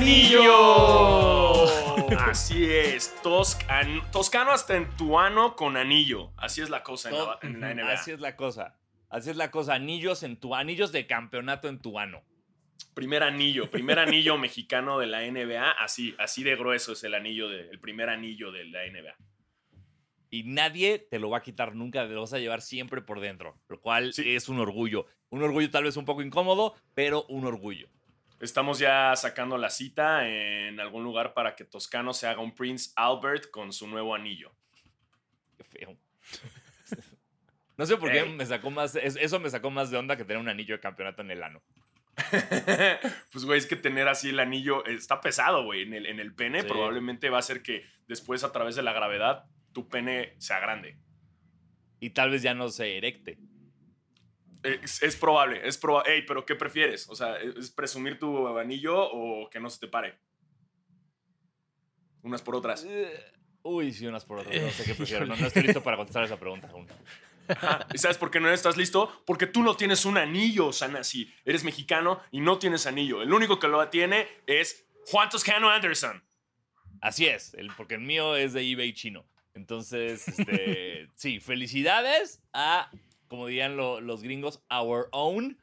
anillo. Así es, Toscan- toscano hasta en tu ano con anillo. Así es la cosa en la, en la NBA. Así es la cosa. Así es la cosa. Anillos en tu anillos de campeonato en tu ano. Primer anillo, primer anillo mexicano de la NBA. Así, así de grueso es el anillo, de- el primer anillo de la NBA. Y nadie te lo va a quitar nunca, te lo vas a llevar siempre por dentro, lo cual Sí. es un orgullo. Un orgullo tal vez un poco incómodo, pero un orgullo. Estamos ya sacando la cita en algún lugar para que Toscano se haga un Prince Albert con su nuevo anillo. Qué feo. No sé por qué me sacó más, es- eso me sacó más de onda que tener un anillo de campeonato en el ano. pues, güey, es que tener así el anillo está pesado, güey. En el, en el pene Sí. probablemente va a hacer que después, a través de la gravedad, tu pene sea grande. Y tal vez ya no se erecte. Es, es probable, es probable. Ey, pero ¿qué prefieres? O sea, ¿es presumir tu anillo o que no se te pare? Unas por otras. Eh, Uy, sí, unas por otras. No sé qué Eh, prefiero. No, estoy listo para contestar esa pregunta aún. Ajá. ¿Y sabes por qué no estás listo? Porque tú no tienes un anillo, Sanasi. Eres mexicano y no tienes anillo. El único que lo tiene es Juan Toscano Anderson. Así es, el, porque el mío es de eBay chino. Entonces, este, sí, felicidades a, como dirían lo- los gringos, our own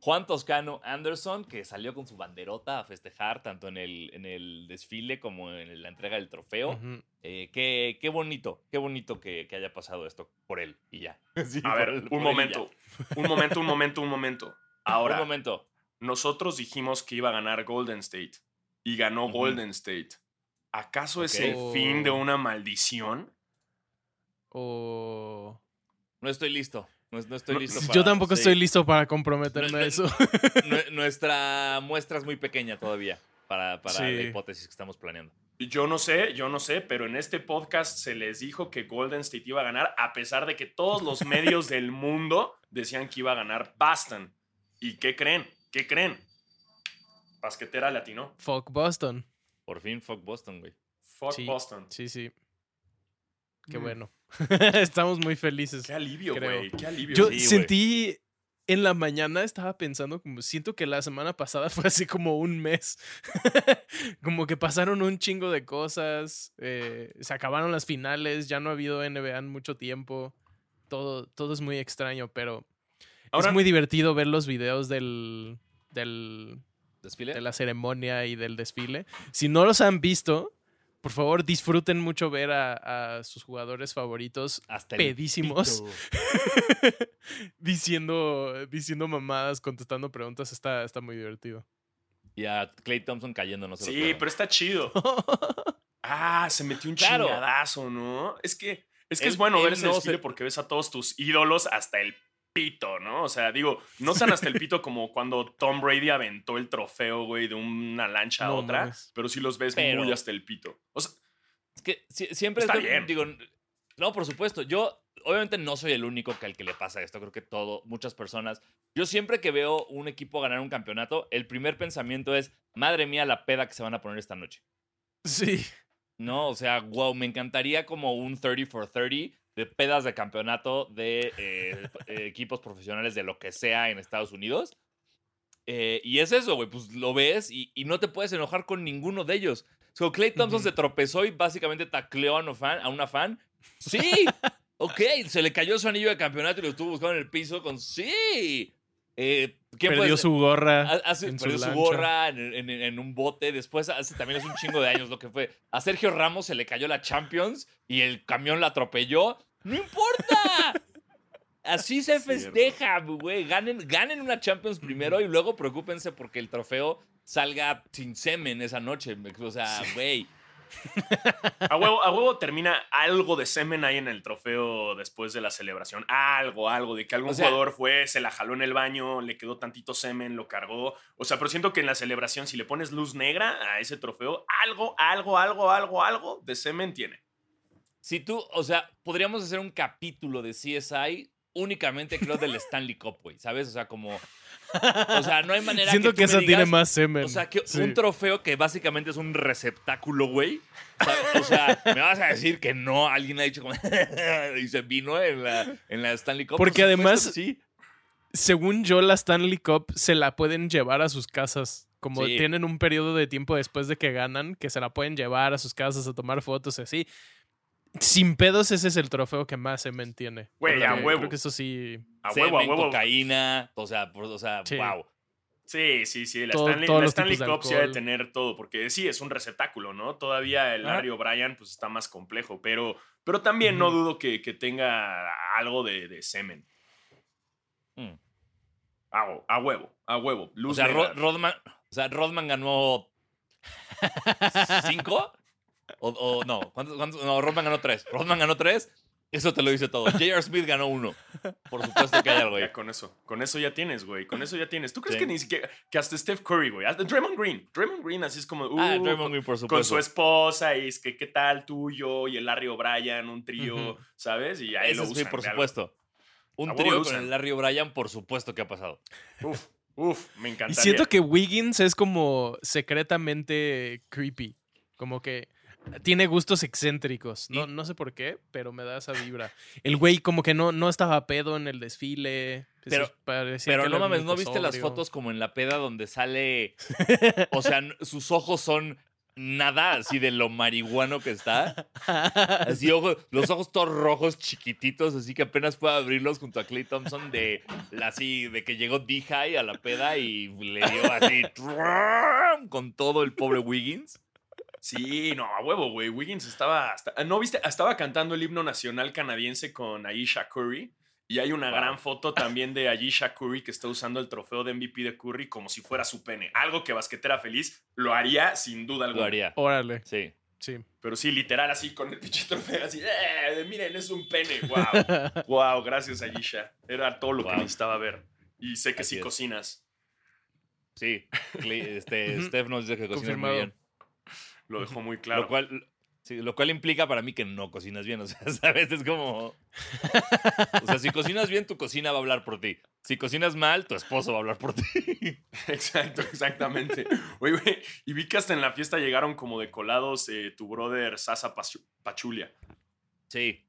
Juan Toscano Anderson, que salió con su banderota a festejar tanto en el, en el desfile como en la entrega del trofeo. Eh, qué, qué bonito, qué bonito que, que haya pasado esto por él y ya. Sí, A ver, él- un momento. Un momento, un momento, un momento. Ahora, Un momento. nosotros dijimos que iba a ganar Golden State y ganó. Golden State. ¿Acaso es el fin de una maldición? O... No estoy listo. No, no estoy No, listo Yo para- tampoco sí. estoy listo para comprometerme No, a eso. Nue- Nuestra muestra es muy pequeña todavía para, para la hipótesis que estamos planeando. Yo no sé, yo no sé, pero en este podcast se les dijo que Golden State iba a ganar, a pesar de que todos los medios del mundo decían que iba a ganar Boston. ¿Y qué creen? ¿Qué creen? Basquetera latino. Fuck Boston. Por fin, fuck Boston, güey. Fuck Sí. Boston. Sí, sí. Qué Mm. bueno. Estamos muy felices. Qué alivio, Creo. güey. Qué alivio. Yo Sí, sentí en la mañana estaba pensando como siento que la semana pasada fue así como un mes. como que pasaron un chingo de cosas, eh, se acabaron las finales, ya no ha habido NBA en mucho tiempo. Todo, todo es muy extraño, pero Ahora, es muy divertido ver los videos del, del, ¿Desfile? de la ceremonia y del desfile. Si no los han visto, por favor disfruten mucho ver a, a sus jugadores favoritos Hasta pedísimos. diciendo, diciendo mamadas, contestando preguntas, está, está muy divertido. Y a Clay Thompson cayendo, no lo sí, pero está chido. Ah, se metió un Claro. chingadazo, ¿no? Es que es, que Él- es bueno ver ese no desfile se- porque ves a todos tus ídolos hasta el pito, ¿no? O sea, digo, no tan hasta el pito como cuando Tom Brady aventó el trofeo, güey, de una lancha a otra, mames. pero sí los ves Pero- muy hasta el pito. O sea, Es que si- siempre Está estoy- bien. digo, no, por supuesto, yo obviamente no soy el único que al que le pasa esto, creo que todo, muchas personas. Yo siempre que veo un equipo ganar un campeonato, el primer pensamiento es, madre mía, la peda que se van a poner esta noche. Sí. No, o sea, wow, me encantaría como un 30 for 30 de pedas de campeonato de eh, eh, equipos profesionales de lo que sea en Estados Unidos. Eh, y es eso, güey, pues lo ves y, y no te puedes enojar con ninguno de ellos. So, Clay Thompson se tropezó y básicamente tacleó a una fan. A una fan. Sí, ok, se le cayó su anillo de campeonato y lo estuvo buscando en el piso con sí. Eh, ¿quién puede Perdió su gorra. Hace, en perdió su, gorra en, en- en un bote. Después, hace también es un chingo de años lo que fue. A Sergio Ramos se le cayó la Champions y el camión la atropelló. ¡No importa! Así se festeja, güey. Ganen, ganen una Champions primero y luego preocúpense porque el trofeo salga sin semen esa noche. O sea, güey. A huevo, a huevo termina algo de semen ahí en el trofeo después de la celebración. Algo, algo, de que algún O sea- jugador fue, se la jaló en el baño, le quedó tantito semen, lo cargó. O sea, pero siento que en la celebración, si le pones luz negra a ese trofeo, algo, algo, algo, algo, algo de semen tiene. Si tú, o sea, podríamos hacer un capítulo de CSI únicamente, creo, del Stanley Cup, güey. ¿Sabes? O sea, como. O sea, no hay manera Siento que, que, esa tiene más semen. O sea, que Sí. un trofeo que básicamente es un receptáculo, güey. O sea, me vas a decir que no, alguien ha dicho como. y se vino en la, en la Stanley Cup. Porque además- Sí. Según yo, la Stanley Cup se la pueden llevar a sus casas. como Sí. tienen un periodo de tiempo después de que ganan, que se la pueden llevar a sus casas a tomar fotos y así. Sin pedos, ese es el trofeo que más se mantiene. Güey, a huevo. Creo que eso sí. A huevo, a Semen, huevo. cocaína, o sea, por- o sea, Sí. wow. Sí, sí, sí. La Todo- Stanley, la Stanley Cup sí ha de tener todo, porque sí, es un receptáculo, ¿no? Todavía el Ah. Larry O'Brien pues está más complejo, pero, pero también no dudo que, que tenga algo de, de semen. Mm. A, hue- a huevo, a huevo. O Luz sea, negra. Ro- Rodman, o sea, Rodman ganó cinco o, o no, ¿cuántos, cuántos? No, Rodman ganó tres. Rodman ganó tres. Eso te lo dice todo. J.R. Smith ganó uno. Por supuesto que hay algo ahí. Ya con eso, con eso ya tienes, güey. Con eso ya tienes. ¿Tú crees Sí. que ni siquiera, que hasta Steph Curry, güey? Hasta Draymond Green. Draymond Green así es como, uh, Ah, Draymond Green, por con supuesto. su esposa y es que qué tal tú, yo y el Larry O'Brien, un trío. ¿sabes? Y ahí Ese lo es, sí, usan. por de algo. supuesto. Un trío con el Larry O'Brien, por supuesto que ha pasado. Uf, uf, me Y encantaría. siento que Wiggins es como secretamente creepy. Como que tiene gustos excéntricos. No, no sé por qué, pero me da esa vibra. El güey como que no, no estaba pedo en el desfile. pues, Pero- no mames, ¿no viste las fotos como en la peda donde sale. O sea, sus ojos son nada así de lo marihuano que está. Así, ojos, los ojos todos rojos, chiquititos, así que apenas puede abrirlos junto a Clay Thompson de así, de que llegó D-High a la peda y le dio así con todo el pobre Wiggins. Sí, no, a huevo, güey. Wiggins estaba. hasta- ¿No viste? Estaba cantando el himno nacional canadiense con Aisha Curry. Y hay una Wow. gran foto también de Aisha Curry que está usando el trofeo de MVP de Curry como si fuera su pene. Algo que Basquetera Feliz lo haría sin duda alguna. Lo haría. Órale, Sí. sí. Pero sí, literal, así con el pinche trofeo, así. ¡Eh! Miren, es un pene. ¡Wow! ¡Wow! Gracias, Aisha. Era todo lo que Wow. necesitaba ver. Y sé que Así sí es. cocinas. Sí. Este. Steph nos dice que cocina muy bien. Lo dejó muy claro. Lo cual, sí, lo cual implica para mí que no cocinas bien. O sea, ¿sabes? Es como. O sea, si cocinas bien, tu cocina va a hablar por ti. Si cocinas mal, tu esposo va a hablar por ti. Exacto, exactamente. Oye, güey, y vi que hasta en la fiesta llegaron como de colados eh, tu brother Sasa Pachu- Pachulia. Sí.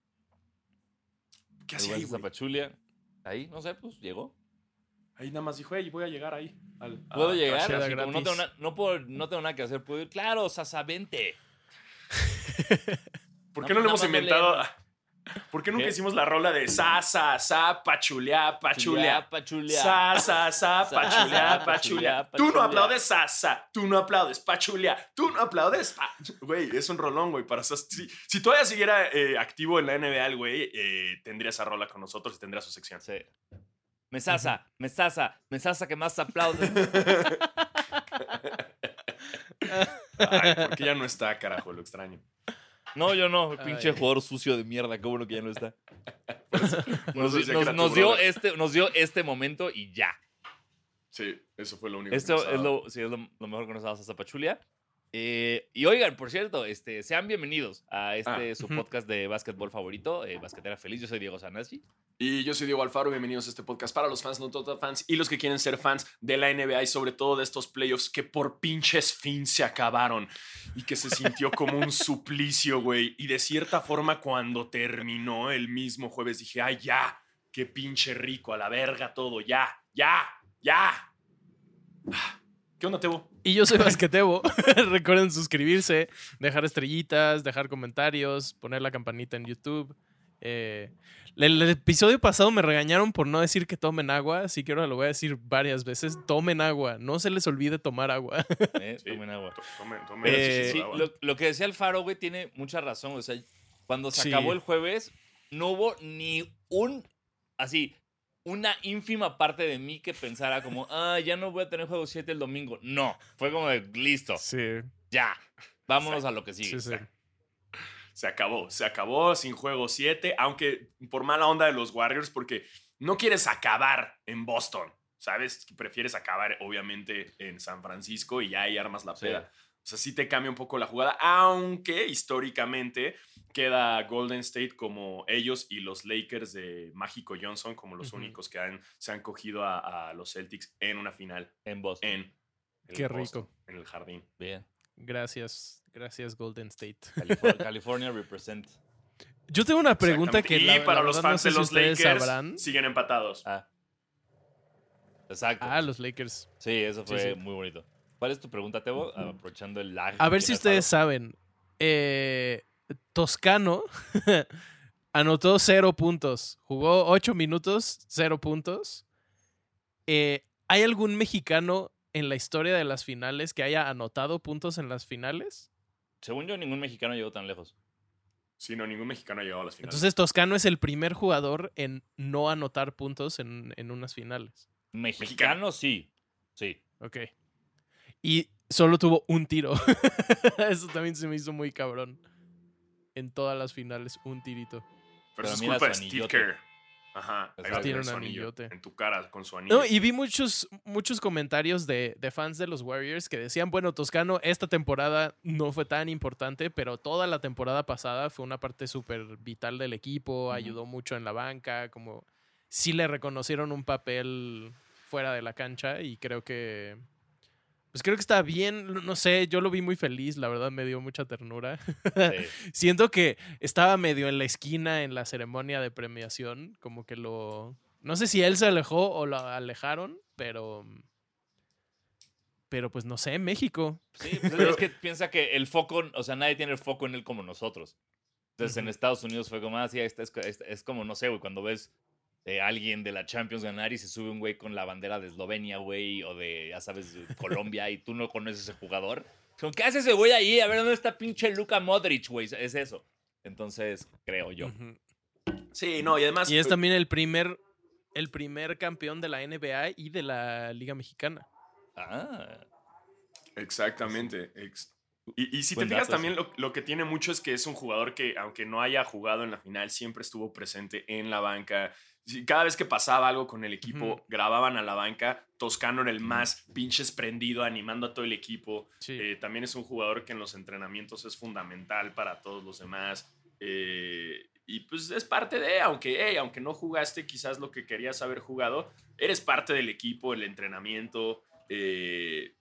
¿Qué hacía ahí, güey? Zapachulia. Ahí, no sé, pues llegó. Ahí nada más dijo, hey, voy a llegar ahí. al- a Puedo llegar, crashear". Era así como no, tengo na- no, puedo, no tengo nada que hacer. Puedo ir. Claro, Sasa, vente. ¿Por qué No, no, le nada hemos inventado? ¿Por qué nunca ¿Qué? hicimos la rola de Sasa, Sa, Pachulia, Pachulia? Pachulia. Sa, sa, sa, Sa, pachulia, sa, pachulia. pachulia, Tú no aplaudes Sasa, tú no aplaudes Pachulia, tú no aplaudes. Güey, es un rolón, güey. Para si, si todavía siguiera eh, activo en la NBA, güey, eh, tendría esa rola con nosotros y tendría su sección. Sí. Mesasa, mesasa, mesasa que más aplaude. Ay, porque ya no está, carajo, lo extraño. No, yo no. Pinche Ay. jugador sucio de mierda. Qué bueno que ya no está. Nos, que dio este, nos dio este momento y ya. Sí, eso fue lo único. que Esto nos es ha dado. lo, sí, es lo, lo mejor que nos damos a Zapachulia. Eh, y oigan, por cierto, este, sean bienvenidos a este Ah, su ujú. podcast de básquetbol favorito, eh, Basquetera Feliz. Yo soy Diego Sanasi. Y yo soy Diego Alfaro, bienvenidos a este podcast para los fans, no total fans, y los que quieren ser fans de la NBA y sobre todo de estos playoffs que por pinches fin se acabaron y que se sintió como un suplicio, güey. Y de cierta forma cuando terminó el mismo jueves dije, ay, ya, qué pinche rico, a la verga todo, ya, ya, ya. ¿Qué onda, Tebo? Y yo soy Basquetebo. Recuerden suscribirse, dejar estrellitas, dejar comentarios, poner la campanita en YouTube. Eh, el, el episodio pasado me regañaron por no decir que tomen agua, así que ahora lo voy a decir varias veces. Tomen agua, no se les olvide tomar agua. Eh, tomen agua. Eh, sí, sí, agua. lo, lo que decía Alfaro, güey, tiene mucha razón. O sea, cuando se Sí. acabó el jueves, no hubo ni un, así, una ínfima parte de mí que pensara como, ah, ya no voy a tener juego 7 el domingo. No, fue como de, listo, Sí, ya, vámonos a lo que sigue. sí, sí. Se acabó, se acabó sin juego 7, aunque por mala onda de los Warriors, porque no quieres acabar en Boston, ¿sabes? Prefieres acabar obviamente en San Francisco y ya ahí armas la Sí. peda. O sea, sí te cambia un poco la jugada, aunque históricamente queda Golden State como ellos y los Lakers de Mágico Johnson como los únicos que han, se han cogido a, a los Celtics en una final En Boston. en el Qué Boston, rico. en el jardín. Bien. Gracias, gracias Golden State. Califor- California represent. Yo tengo una pregunta que y la, la para los no fans sé de los Lakers sabrán. siguen empatados. Ah. Exacto. Ah, los Lakers. Sí, eso fue sí. muy bonito. ¿Cuál es tu pregunta, Tebo? Aprovechando el lag. A ver si ustedes saben. eh, Toscano anotó cero puntos. Jugó ocho minutos, cero puntos. Eh, ¿Hay algún mexicano en la historia de las finales que haya anotado puntos en las finales? Según yo, ningún mexicano llegó tan lejos. Sí, no, ningún mexicano ha llegado a las finales. Entonces Toscano es el primer jugador en no anotar puntos en, en unas finales. Mexicano, sí. Sí. Ok. Y solo tuvo un tiro. Eso también se me hizo muy cabrón. En todas las finales, un tirito. Pero eso es culpa de Steve. Kerr. Ajá. ahí Tiene un anillote. En tu cara, con su anillo. No, y vi muchos, muchos comentarios de, de fans de los Warriors que decían, bueno, Toscano, esta temporada no fue tan importante, pero toda la temporada pasada fue una parte súper vital del equipo, ayudó mucho en la banca, como sí le reconocieron un papel fuera de la cancha y creo que... Pues creo que está bien, no sé, yo lo vi muy feliz, la verdad me dio mucha ternura. sí. Siento que estaba medio en la esquina en la ceremonia de premiación, como que lo... No sé si él se alejó o lo alejaron, pero... Pero pues no sé, México. Sí, pues es que piensa que el foco, o sea, nadie tiene el foco en él como nosotros. Entonces en. Estados Unidos fue como, ah, sí, es, es, es- es como, no sé, güey, cuando ves eh, a alguien de la Champions ganar y se sube un güey con la bandera de Eslovenia, güey, o de, ya sabes, de Colombia y tú no conoces a ese jugador. ¿qué hace ese güey ahí? A ver, ¿dónde está pinche Luka Modric, güey? Es eso. Entonces, creo yo. Sí, no, y además. Y es eh, también el primer, el primer campeón de la NBA y de la Liga Mexicana. Ah, Exactamente. ex- Y, y si te fijas dato, también lo, lo que tiene mucho es que es un jugador que, aunque no haya jugado en la final, siempre estuvo presente en la banca. Cada vez que pasaba algo con el equipo, grababan a la banca. Toscano era el más pinches prendido, animando a todo el equipo. Sí. Eh, también es un jugador que en los entrenamientos es fundamental para todos los demás. Eh, y pues es parte de, aunque, hey, aunque no jugaste quizás lo que querías haber jugado, eres parte del equipo, el entrenamiento. eh,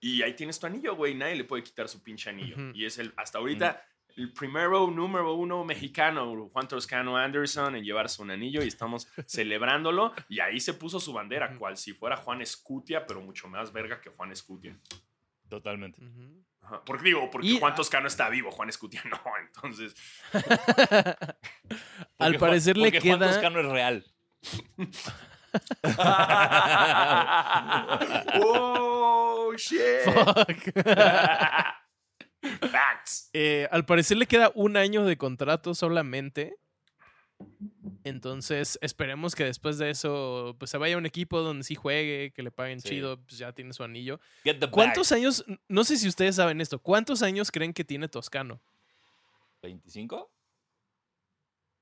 y ahí tienes tu anillo, güey. Nadie le puede quitar su pinche anillo. Y es el, hasta ahorita, el primero, número uno mexicano, Juan Toscano Anderson, en llevarse un anillo y estamos celebrándolo. Y ahí se puso su bandera, cual si fuera Juan Escutia, pero mucho más verga que Juan Escutia. totalmente. Ujú. Ajá, Porque digo, porque Y- Juan Toscano está vivo, Juan Escutia no, entonces. Al parecer Juan- le porque Juan queda... Toscano es real. oh, shit. Fuck. Facts. Eh, al parecer le queda un año de contrato solamente. Entonces, esperemos que después de eso pues, se vaya a un equipo donde sí juegue, que le paguen Sí. chido, pues ya tiene su anillo. Get the ¿Cuántos bag. años, no sé si ustedes saben esto, cuántos años creen que tiene Toscano? ¿25?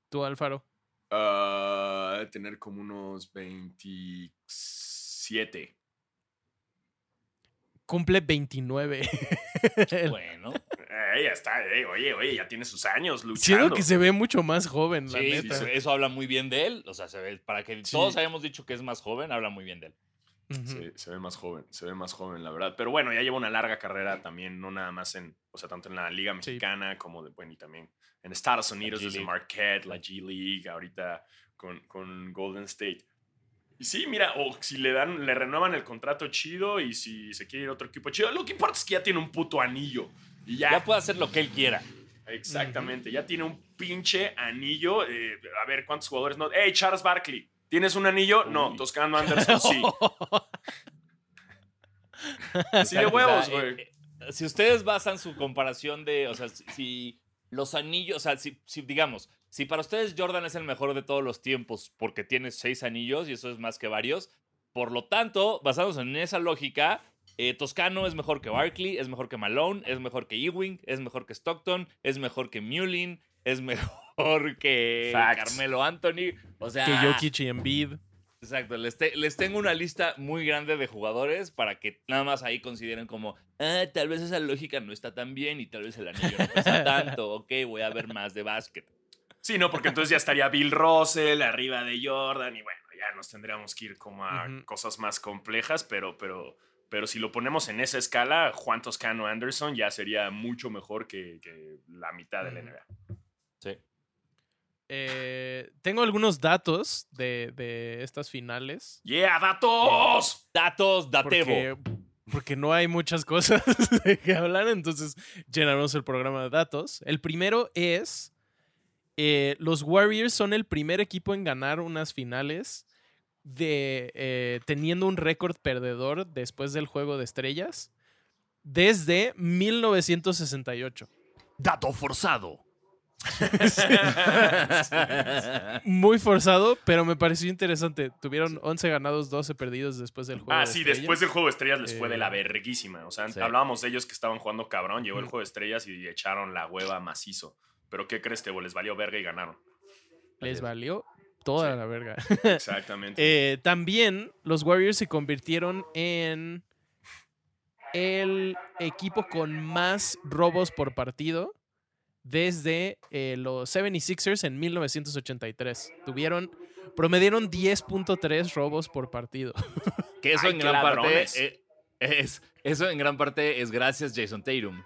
Tú, Alfaro. Ah, debe tener como unos 27. Cumple 29. Bueno. Ya está, eh, oye, oye, ya tiene sus años luchando. Siento que se ve mucho más joven, la Sí, neta. sí, eso habla muy bien de él. O sea, se ve, para que Sí. todos hayamos dicho que es más joven, habla muy bien de él. Ujú. Sí, se ve más joven, se ve más joven, la verdad. Pero bueno, ya lleva una larga carrera también, no nada más en, o sea, tanto en la Liga Sí. Mexicana como, de, bueno, y también en Estados Unidos, G desde League. Marquette, la G League, ahorita con, con Golden State. Y sí, mira, o si le dan, le renuevan el contrato chido y si se quiere ir a otro equipo chido, lo que importa es que ya tiene un puto anillo. Y ya, Ya puede hacer lo que él quiera. exactamente, ya tiene un pinche anillo. eh, a ver, ¿cuántos jugadores no? Hey, Charles Barkley, ¿tienes un anillo? No. Toscano Anderson sí. Así de o huevos, sea, güey. eh, eh, si ustedes basan su comparación de, o sea, si, si los anillos, o sea, si, si, digamos, si para ustedes Jordan es el mejor de todos los tiempos porque tiene seis anillos y eso es más que varios, por lo tanto, basados en esa lógica, eh, Toscano es mejor que Barkley, es mejor que Malone, es mejor que Ewing, es mejor que Stockton, es mejor que Mullin, es mejor que Facts. Carmelo Anthony, o sea, Que Jokic y Embiid. Exacto, les, te- les tengo una lista muy grande de jugadores para que nada más ahí consideren como, ah, tal vez esa lógica no está tan bien y tal vez el anillo no pesa tanto, ok, voy a ver más de básquet. Sí, no, porque entonces ya estaría Bill Russell arriba de Jordan y bueno, ya nos tendríamos que ir como a cosas más complejas, pero, pero, pero si lo ponemos en esa escala, Juan Toscano Anderson ya sería mucho mejor que, que la mitad de la. NBA. Sí. Eh, tengo algunos datos de, de estas finales. ¡Yeah, datos! Datos, datebo. Porque porque no hay muchas cosas de que hablar, entonces llenamos el programa de datos. El primero es, eh, los Warriors son el primer equipo en ganar unas finales de eh, teniendo un récord perdedor después del juego de estrellas desde 1968. Dato forzado. Muy forzado, pero me pareció interesante. Tuvieron 11 ganados, 12 perdidos después del juego. Ah, de sí, estrellas. después del juego de estrellas les fue de la Eh, verguísima. O sea, sí. hablábamos de ellos que estaban jugando cabrón, llegó el juego de estrellas y echaron la hueva macizo. Pero ¿qué crees, Tebo? Les valió verga y ganaron. Les valió toda Sí. la verga. Exactamente. Eh, también los Warriors se convirtieron en el equipo con más robos por partido desde eh, los 76ers en 1983. Tuvieron, promedieron 10.3 robos por partido. Que eso Ay, en gran parte ladrones. eh, es, eso en gran parte es gracias Jason Tatum.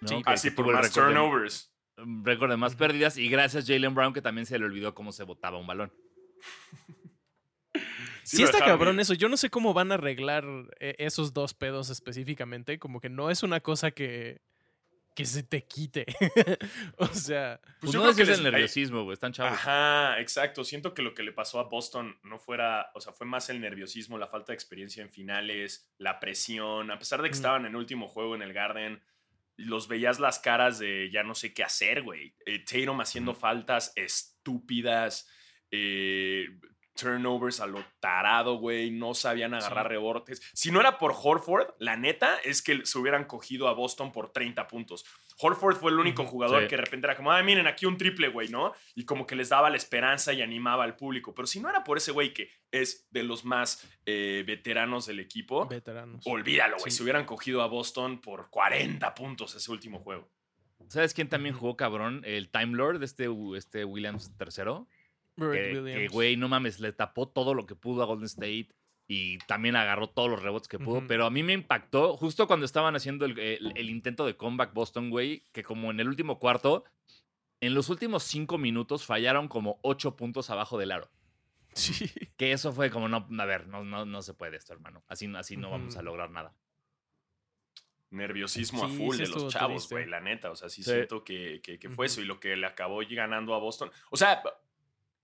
¿no? Sí. Que- Así por de- turnovers. Un récord de más pérdidas y gracias Jalen Brown que también se le olvidó cómo se botaba un balón. Sí, está cabrón eso. Yo no sé cómo van a arreglar eh, esos dos pedos específicamente. Como que no es una cosa que, que se te quite. o sea, Pues yo no creo es que el les- nerviosismo, güey, están chavos. Ajá, exacto. Siento que lo que le pasó a Boston no fuera, o sea, fue más el nerviosismo, la falta de experiencia en finales, la presión. A pesar de que Mm. estaban en el último juego en el Garden, los veías las caras de ya no sé qué hacer, güey. Eh, Tatum haciendo faltas estúpidas, eh, turnovers a lo tarado, güey. No sabían agarrar Sí. rebotes. Si no era por Horford, la neta es que se hubieran cogido a Boston por 30 puntos. Horford fue el único jugador Sí. que de repente era como, ay, miren, aquí un triple, güey, ¿no? Y como que les daba la esperanza y animaba al público. Pero si no era por ese güey que es de los más eh, veteranos del equipo, veteranos. olvídalo, güey. Sí. Se hubieran cogido a Boston por 40 puntos ese último juego. ¿Sabes quién también jugó cabrón? El Time Lord, este, este Williams III. Que, güey, no mames, le tapó todo lo que pudo a Golden State y también agarró todos los rebotes que pudo. Pero a mí me impactó justo cuando estaban haciendo el, el- el intento de comeback Boston, güey, que como en el último cuarto, en los últimos cinco minutos fallaron como ocho puntos abajo del aro. Sí. Que eso fue como, no, a ver, no, no, no se puede esto, hermano. Así, así no vamos a lograr nada. Nerviosismo Sí, a full sí de los chavos, güey, la neta. O sea, sí, Sí. siento que, que, que fue eso y lo que le acabó ganando a Boston. O sea,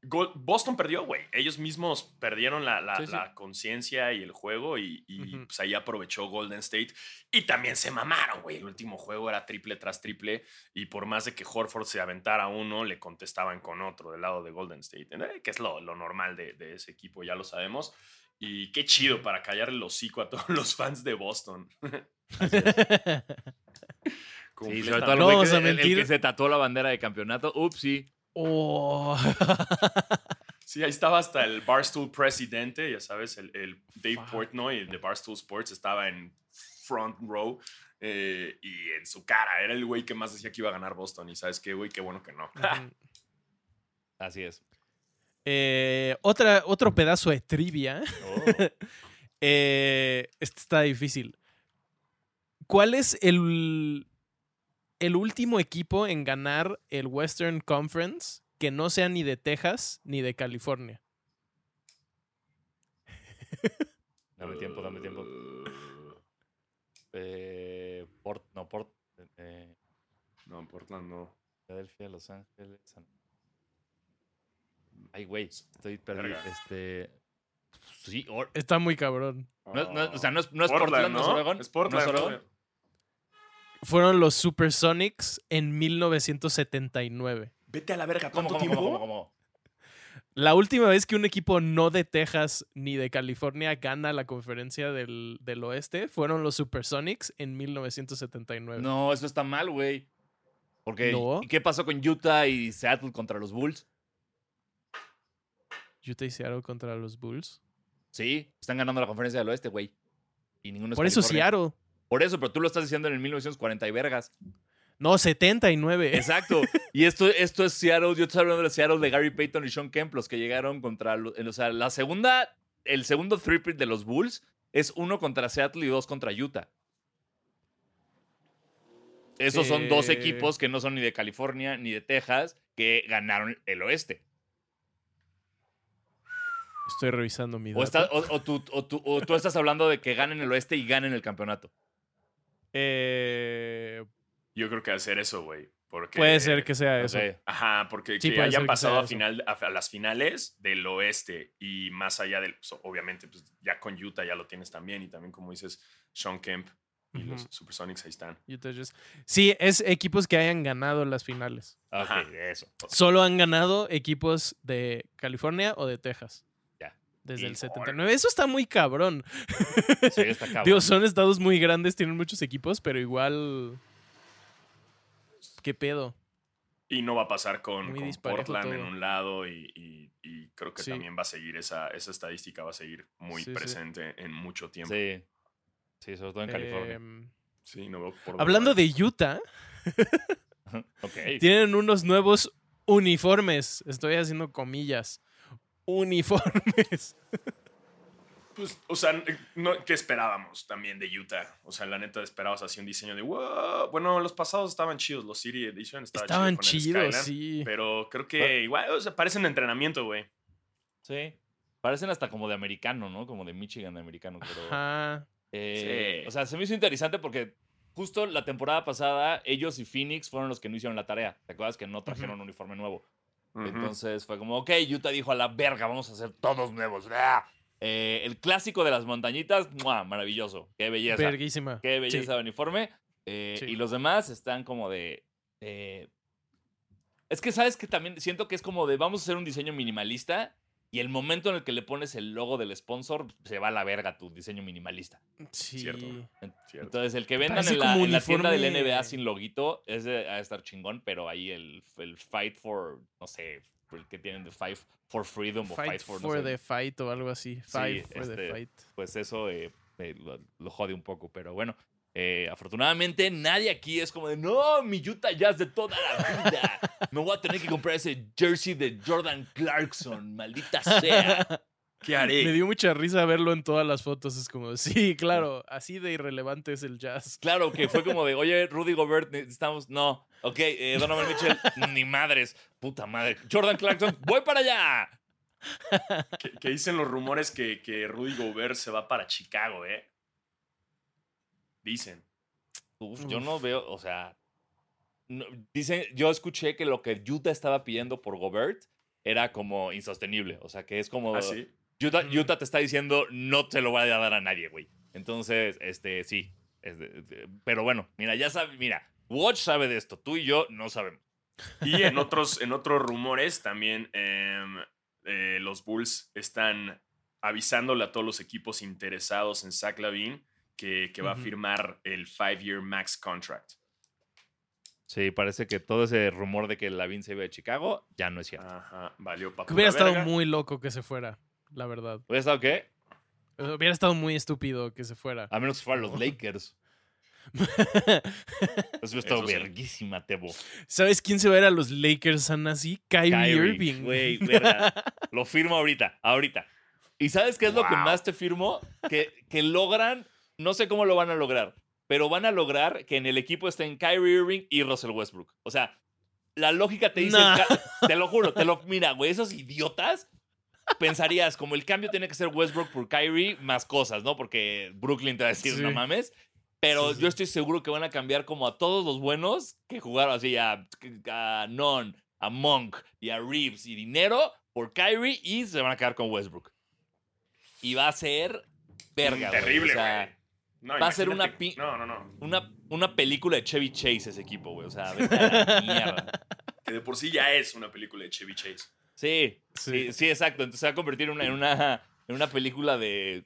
Boston perdió, güey. Ellos mismos perdieron la, la- Sí, sí. la conciencia y el juego y, pues ahí aprovechó Golden State. Y también se mamaron, güey. El último juego era triple tras triple y por más de que Horford se aventara uno, le contestaban con otro del lado de Golden State, eh, que es lo, lo normal de, de ese equipo, ya lo sabemos. Y qué chido para callar el hocico a todos los fans de Boston. Sí, sobre todo No el- el mentir. que se tatuó la bandera de campeonato. Ups, sí. Oh. Sí, ahí estaba hasta el Barstool presidente, ya sabes, el, el Dave. Portnoy, el de Barstool Sports, estaba en front row eh, y en su cara era el güey que más decía que iba a ganar Boston. Y sabes qué, güey, qué bueno que no. Así es. Eh, otra, otro pedazo de trivia. Oh. Eh, este está difícil. ¿Cuál es el, el último equipo en ganar el Western Conference que no sea ni de Texas ni de California? Dame tiempo, dame tiempo. Eh, Port, no, Port, eh, No, Portland no. Filadelfia, Los Ángeles. San- Ay, güey, estoy perdido. Este. Sí, or- Está muy cabrón. no, no, o sea, no es, no es Portland, no es Oregon. Es Portland. ¿No es Oregon? Fueron los Supersonics en 1979. Vete a la verga, ¿Cómo, ¿cuánto cómo, cómo, tiempo? cómo, cómo? La última vez que un equipo no de Texas ni de California gana la conferencia del, del oeste fueron los Supersonics en 1979. No, eso está mal, güey. Porque, No. ¿y qué pasó con Utah y Seattle contra los Bulls? Utah y Seattle contra los Bulls. Sí, están ganando la conferencia del oeste, güey. Y ninguno es Por eso. Seattle. Por eso, pero tú lo estás diciendo en el 1940 y vergas. No, 79. Exacto. Y esto, esto es Seattle. Yo estoy hablando de Seattle de Gary Payton y Sean Kemp, los que llegaron contra. O sea, la segunda. El segundo three de los Bulls es uno contra Seattle y dos contra Utah. Esos son dos Eh. equipos que no son ni de California ni de Texas que ganaron el oeste. Estoy revisando mi O, dato. está- o- o tú, o tú- o tú estás hablando de que ganen el oeste y ganen el campeonato. Eh, Yo creo que hacer eso, güey. Porque, puede ser que sea eso. Ajá, porque Sí, que hayan pasado a, eso. final, a, a las finales del oeste y más allá del. pues, obviamente, pues ya con Utah ya lo tienes también. Y también, como dices, Sean Kemp y los. Supersonics ahí están. Utah Jazz. Sí, es equipos que hayan ganado las finales. Ajá. eso. Solo han ganado equipos de California o de Texas. Desde el Y- 79. Eso está muy cabrón. Sí, está cabrón. Digo, son estados muy grandes, tienen muchos equipos, pero igual. ¿Qué pedo? Y no va a pasar con, Portland en un lado y, y- y creo que Sí. también va a seguir esa, esa estadística, va a seguir muy Sí, sí. presente en mucho tiempo. Sí. Sí, sobre todo en California. Em, Sí, no veo por dónde hablando de Utah, tienen unos nuevos uniformes. Estoy haciendo comillas. Uniformes. Pues, o sea, no, ¿qué esperábamos también de Utah? O sea, la neta esperabas así un diseño de wow. Bueno, los pasados estaban chidos, los City Edition estaba Estaban chido con el chidos, Skyline, sí. Pero creo que igual, o sea, parecen entrenamiento, güey. Sí. Parecen hasta como de americano, ¿no? Como de Michigan de americano. Pero, Ajá. eh, Sí. O sea, se me hizo interesante porque justo la temporada pasada, ellos y Phoenix fueron los que no hicieron la tarea. ¿Te acuerdas que no trajeron uniforme nuevo? Entonces fue como, ok, Utah dijo a la verga, vamos a hacer todos nuevos. Eh, el clásico de las montañitas, ¡mua! maravilloso. Qué belleza. Verguísima. Qué belleza Sí. de uniforme. Eh, Sí. Y los demás están como de. eh, es que sabes que también siento que es como de vamos a hacer un diseño minimalista y el momento en el que le pones el logo del sponsor se va a la verga tu diseño minimalista. Sí. Cierto. En- Cierto. Entonces el que vendan en la, como en la tienda del NBA sin loguito es de, a estar chingón, pero ahí el, el fight for, no sé, el que tienen de fight for freedom o Fight, fight for, for, no sé, the fight o algo así. Fight for este, the fight. pues eso eh, eh, lo, lo jode un poco, pero bueno. Eh, afortunadamente nadie aquí es como de no, mi Utah Jazz de toda la vida. Me voy a tener que comprar ese jersey de Jordan Clarkson, maldita sea. ¿Qué haré? Me dio mucha risa verlo en todas las fotos. Es como, sí, claro, así de irrelevante es el jazz. Claro que fue como de, oye, Rudy Gobert, necesitamos. No, ok, eh, Donovan Mitchell, ni madres, puta madre. Jordan Clarkson, voy para allá. Que, que dicen los rumores que, que Rudy Gobert se va para Chicago, ¿eh? Dicen. Uf, yo no veo, o sea. no- dicen, yo escuché que lo que Utah estaba pidiendo por Gobert era como insostenible. O sea, que es como. ¿Ah, sí? Utah, Mm. Utah te está diciendo, no te lo voy a dar a nadie, güey. Entonces, este, sí. es de- de- pero bueno, mira, ya sabe, mira, Watch sabe de esto, tú y yo no sabemos. Y en otros, en otros rumores también em, eh, los Bulls están avisándole a todos los equipos interesados en Zach Lavine que, que va a firmar el five-year max contract. Sí, parece que todo ese rumor de que Lavin se iba de Chicago ya no es cierto. Ajá, valió para Que hubiera estado muy loco que se fuera, la verdad. ¿Hubiera estado qué? Eh, Hubiera estado muy estúpido que se fuera. A menos que fueran los Lakers. Eso hubiera estado verguísima, Tebo. ¿Sabes quién se va a ir a los Lakers, Anasi? Kyrie, Kyrie, Irving. güey. Lo firmo ahorita, ahorita. ¿Y sabes qué es lo que más te firmo? Que, que logran, no sé cómo lo van a lograr, pero van a lograr que en el equipo estén Kyrie Irving y Russell Westbrook. O sea, la lógica te dice, Nah. te lo juro, te lo, mira, güey, esos idiotas pensarías como el cambio tiene que ser Westbrook por Kyrie más cosas, ¿no? Porque Brooklyn te va a decir, Sí. no mames. Pero Sí, sí. yo estoy seguro que van a cambiar como a todos los buenos que jugaron así a, a Non, a Monk y a Reeves y dinero por Kyrie y se van a quedar con Westbrook. Y va a ser verga, güey. Terrible, O sea, güey. No, va a ser una pi- No, no, no. una, una película de Chevy Chase ese equipo, güey. O sea, la mierda. Que de por sí ya es una película de Chevy Chase. Sí, sí, Sí. sí, exacto. Entonces se va a convertir en una, en una, en una película de.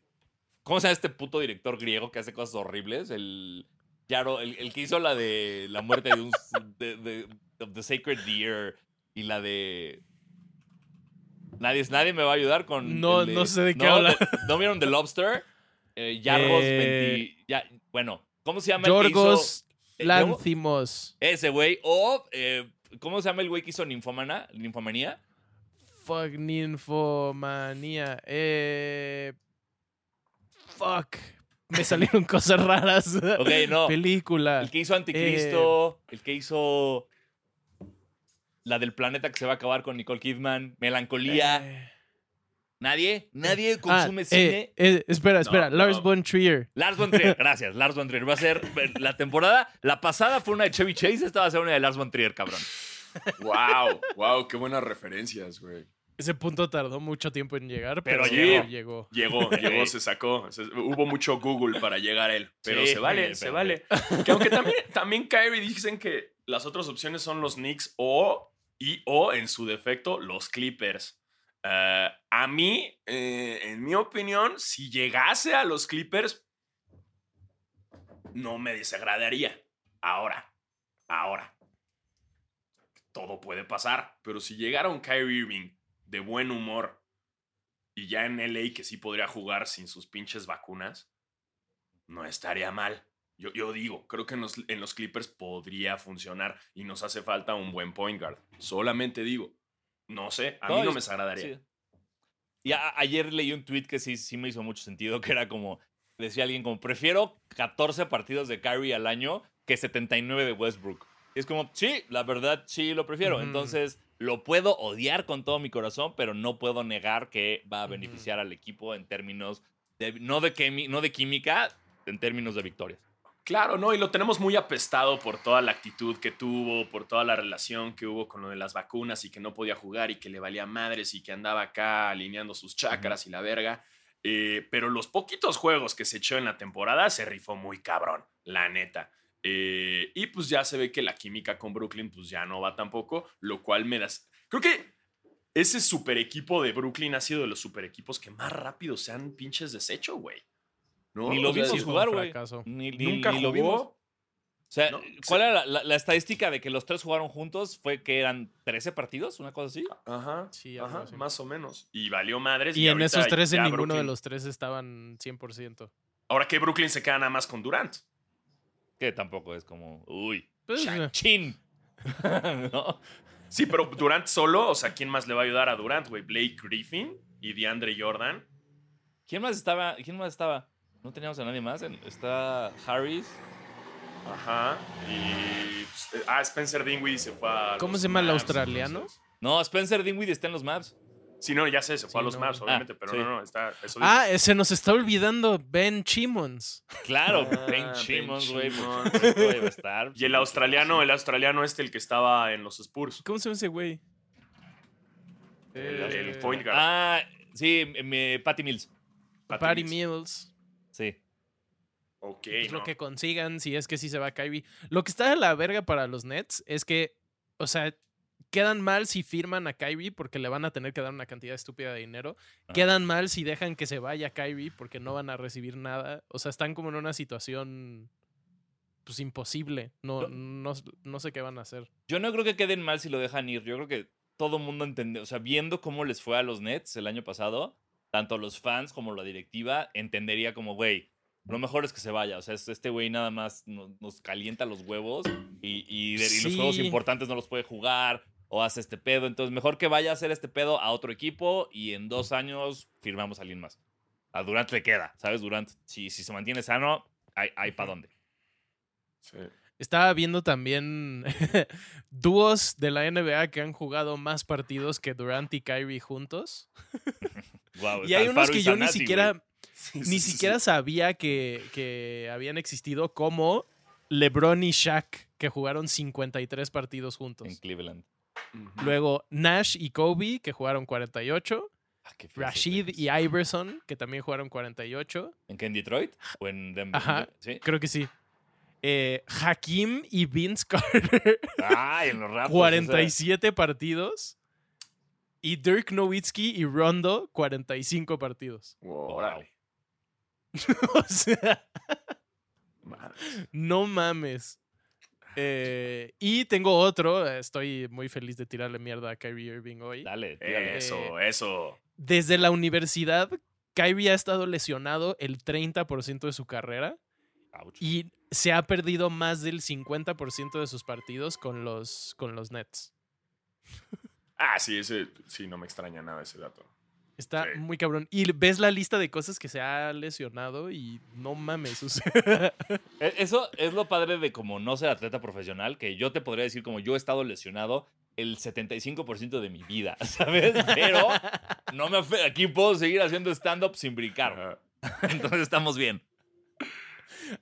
¿Cómo se llama este puto director griego que hace cosas horribles? El. Yaro, el, el que hizo la de la muerte de un. de, de- of the Sacred Deer y la de. Nadie, nadie me va a ayudar con. No- no sé de qué no, habla. ¿No vieron The Lobster? Eh, Yargos Eh, 20 ya, bueno, ¿cómo se llama el que hizo- Yorgos eh, ¿cómo? Lanthimos. Ese güey. O. eh, ¿Cómo se llama el güey que hizo Ninfomana? Ninfomanía. Fuck, ninfomanía. Eh. Fuck. Me salieron cosas raras. Ok, no. Película. El que hizo Anticristo, el que hizo la del planeta que se va a acabar con Nicole Kidman, Melancolía. Nadie, nadie Ah, consume eh, cine. eh, espera, espera. No, Lars no. von Trier. Lars von Trier, gracias, Lars von Trier. Va a ser la temporada. La pasada fue una de Chevy Chase, esta va a ser una de Lars von Trier, cabrón. Wow, wow, qué buenas referencias, güey. Ese punto tardó mucho tiempo en llegar, Pero pero, llegó. llegó. Llegó, llegó, se sacó. Se- hubo mucho Google para llegar a él. Pero Sí, se vale, pero- se vale. Que aunque también, también Kyrie dicen que las otras opciones son los Knicks o, y o, en su defecto, los Clippers. Eh, a mí, eh, en mi opinión, si llegase a los Clippers, no me desagradaría. Ahora, ahora. Todo puede pasar, pero si llegara un Kyrie Irving de buen humor y ya en LA que sí podría jugar sin sus pinches vacunas, no estaría mal. Yo, yo digo, creo que en los, en los Clippers podría funcionar y nos hace falta un buen point guard. Solamente digo, no sé, a mí No, me desagradaría. Sí. Y a- ayer leí un tweet que sí, sí me hizo mucho sentido, que era como, decía alguien como, prefiero 14 partidos de Kyrie al año que 79 de Westbrook. Y es como, sí, la verdad sí lo prefiero. Entonces, lo puedo odiar con todo mi corazón, pero no puedo negar que va a beneficiar al equipo en términos, de, no, de quimi- no de química, en términos de victorias. Claro, no, y lo tenemos muy apestado por toda la actitud que tuvo, por toda la relación que hubo con lo de las vacunas y que no podía jugar y que le valía madres y que andaba acá alineando sus chakras y la verga. Eh, pero los poquitos juegos que se echó en la temporada se rifó muy cabrón, la neta. Eh, y pues ya se ve que la química con Brooklyn pues ya no va tampoco, lo cual me das... Creo que ese super equipo de Brooklyn ha sido de los super equipos que más rápido se han pinches deshecho, güey. ¿No? Ni lo O sea, vimos jugar, güey. fracaso. Ni, ni- Nunca ni jugó. lo vimos. O sea, No, ¿cuál era la, la- la estadística de que los tres jugaron juntos? Fue que eran 13 partidos, una cosa así. Ajá, Sí, ajá, así. más o menos. Y valió madres. Y en esos tres, en ya ninguno de los tres estaban 100%. Ahora que Brooklyn se queda nada más con Durant. Que tampoco es como, uy, Pues, eh, chin. ¿No? Sí, pero Durant solo, o sea, ¿quién más le va a ayudar a Durant, güey? Blake Griffin y DeAndre Jordan. ¿Quién más estaba? ¿Quién más estaba? No teníamos a nadie más. Está Harris. Ajá. Y. pues, eh, ah, Spencer Dinwiddie se fue a. ¿Cómo los se llama el Mavs, australiano? entonces. No, Spencer Dinwiddie está en los Maps. Sí, no, ya sé, se fue a Sí, los no. Mavs, obviamente, Ah, pero sí. no, no, está. Eso Ah, eh, se nos está olvidando Ben Chimons. Claro, Ah, Ben Ben Simmons, güey. por supuesto, estar. Y el australiano, el australiano este, el que estaba en los Spurs. ¿Cómo se llama ese güey? El, Eh, el point guard. Ah, sí, me- Patty Mills. Patty Mills. Sí. Ok, Es no. lo que consigan, si es que sí se va Kyrie. Lo que está de la verga para los Nets es que, o sea, quedan mal si firman a Kyrie porque le van a tener que dar una cantidad estúpida de dinero. Ah. Quedan mal si dejan que se vaya Kyrie porque no van a recibir nada. O sea, están como en una situación pues imposible. No, no, no sé qué van a hacer. Yo no creo que queden mal si lo dejan ir. Yo creo que todo el mundo entiende. O sea, viendo cómo les fue a los Nets el año pasado, tanto los fans como la directiva entendería como, güey, lo mejor es que se vaya. O sea, es- este güey nada más no- nos, calienta los huevos y, y de- y los juegos importantes no los puede jugar o hace este pedo. Entonces, mejor que vaya a hacer este pedo a otro equipo y en dos años firmamos a alguien más. A Durant le queda, ¿sabes? Durant, si, si se mantiene sano, hay, hay para dónde. Sí. Estaba viendo también dúos de la NBA que han jugado más partidos que Durant y Kyrie juntos. Y hay unos que yo ni siquiera, ni Sí, siquiera sí. sabía que, que habían existido, como LeBron y Shaq, que jugaron 53 partidos juntos. en Cleveland. Luego Nash y Kobe, que jugaron 48. Ah, Rashid y Iverson, que también jugaron 48. ¿En qué? ¿En Detroit? ¿O en Denver? Ajá. ¿Sí? Creo que sí. Eh, Hakim y Vince Carter, Ay, en los Raptors. 47 partidos. Y Dirk Nowitzki y Rondo, 45 partidos. Wow, órale. o sea, Madre. no mames. Eh, y tengo otro, eh, estoy muy feliz de tirarle mierda a Kyrie Irving hoy. Dale, tírale. Eso, eso. Desde la universidad, Kyrie ha estado lesionado el 30% de su carrera Ouch. y se ha perdido más del 50% de sus partidos con los, con los Nets. Ah, sí, ese, sí, no me extraña nada ese dato. Está Sí. muy cabrón. Y ves la lista de cosas que se ha lesionado y no mames. o sea, E- Eso es lo padre de como no ser atleta profesional, que yo te podría decir como yo he estado lesionado el 75% de mi vida, ¿sabes? Pero no me aquí puedo seguir haciendo stand-up sin brincar. Entonces estamos bien.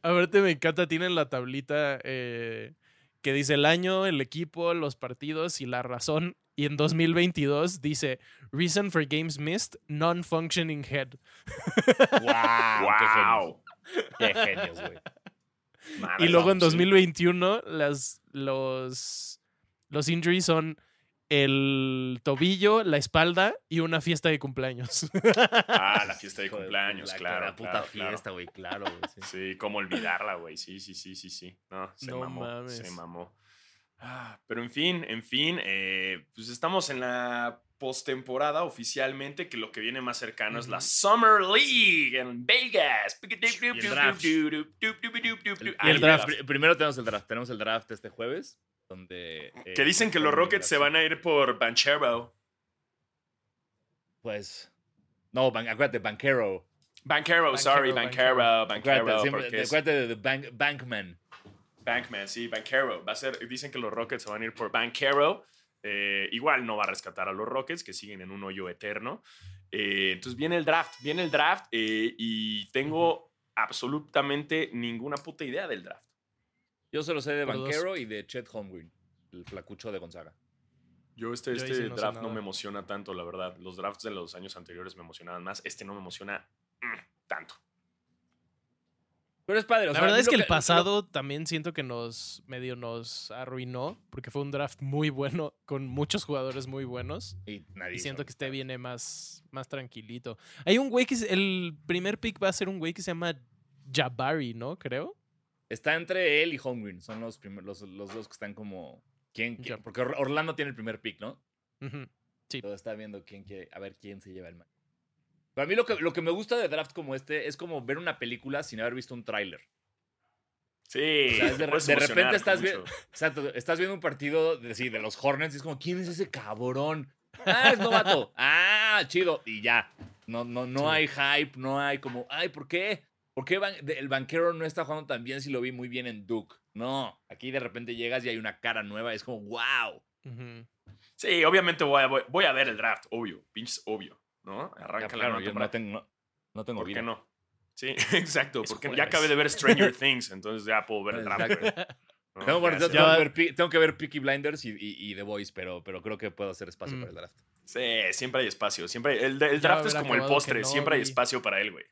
Aparte me encanta, tienen la tablita eh, que dice el año, el equipo, los partidos y la razón. Y en 2022 dice Reason for Games Missed, Non-Functioning Head. ¡Wow! ¡Qué genios! ¡Wow! ¡Qué genios, güey! Y luego en Sí. 2021 las, los, los injuries son el tobillo, la espalda y una fiesta de cumpleaños. Ah, la fiesta de Hijo de cumpleaños, la- claro. La puta claro, fiesta, güey, claro, güey. sí. Sí, cómo olvidarla, güey. Sí, sí, sí, sí, sí. No, se No mamó. mames. Se mamó. Ah, pero en fin, en fin, eh, pues estamos en la postemporada oficialmente, que lo que viene más cercano es la. Summer League en Vegas. Y el draft. Y Y el draft. Pri- Primero tenemos el draft. Tenemos el draft este jueves, donde... eh, Que dicen que los Rockets se van a ir por Banchero. Pues... No, ban- acuérdate, Banquero. Banquero, sorry, Banchero, Banquero, Acuérdate, Banquero, siempre- porque es acuérdate de, de Bank- Bankman. Bankman, sí, Banquero. Va a ser, dicen que los Rockets se van a ir por Banquero. Eh, igual no va a rescatar a los Rockets, que siguen en un hoyo eterno. Eh, entonces viene el draft, viene el draft eh, y tengo absolutamente ninguna puta idea del draft. Yo solo sé de. Banquero y de Chet Holmgren, el flacucho de Gonzaga. Yo este, Yo este sí no sé draft no me emociona tanto, la verdad. Los drafts de los años anteriores me emocionaban más. Este no me emociona mm, tanto. Pero es padre. o La sea, a verdad es que el lo- pasado también siento que nos medio nos arruinó porque fue un draft muy bueno con muchos jugadores muy buenos Y nadie y siento que este viene más más tranquilito. Hay un güey que es- el primer pick va a ser un güey que se llama Jabari, ¿no? Creo. Está entre él y Holmgren. Son los, primer- los, los dos que están como... ¿quién. Porque Or- Orlando tiene el primer pick, ¿no? Sí. Todo está viendo quién quiere, a ver quién se lleva el man. Para mí lo que, lo que me gusta de draft como este es como ver una película sin haber visto un tráiler. Sí, O sea, es de, repente estás, exacto, viendo un partido de, sí, de los Hornets y es como, ¿quién es ese cabrón? Ah, es novato. Ah, chido. Y ya. No, no, no Sí. hay hype, no hay como, ay, ¿por qué? ¿Por qué el banquero no está jugando tan bien si lo vi muy bien en Duke? No, aquí de repente llegas y hay una cara nueva, es como, wow. Ujú. Sí, obviamente voy a, voy, voy a ver el draft, obvio. Pinches obvio, ¿no? Ya, Arranca la claro, nueva temporada. no tengo, no, no tengo ¿Por vida. qué no? Sí, exacto. Es Porque ya acabé de ver Stranger Things, entonces ya puedo ver el draft. güey. ¿no? Tengo, bueno, Ya tengo sé. Ya- que ver, tengo que ver Peaky Blinders y, y- y The Voice, pero, pero creo que puedo hacer espacio Mm. para el draft. Sí, siempre hay espacio. Siempre hay- el, el draft es como el postre, siempre hay espacio para él, güey.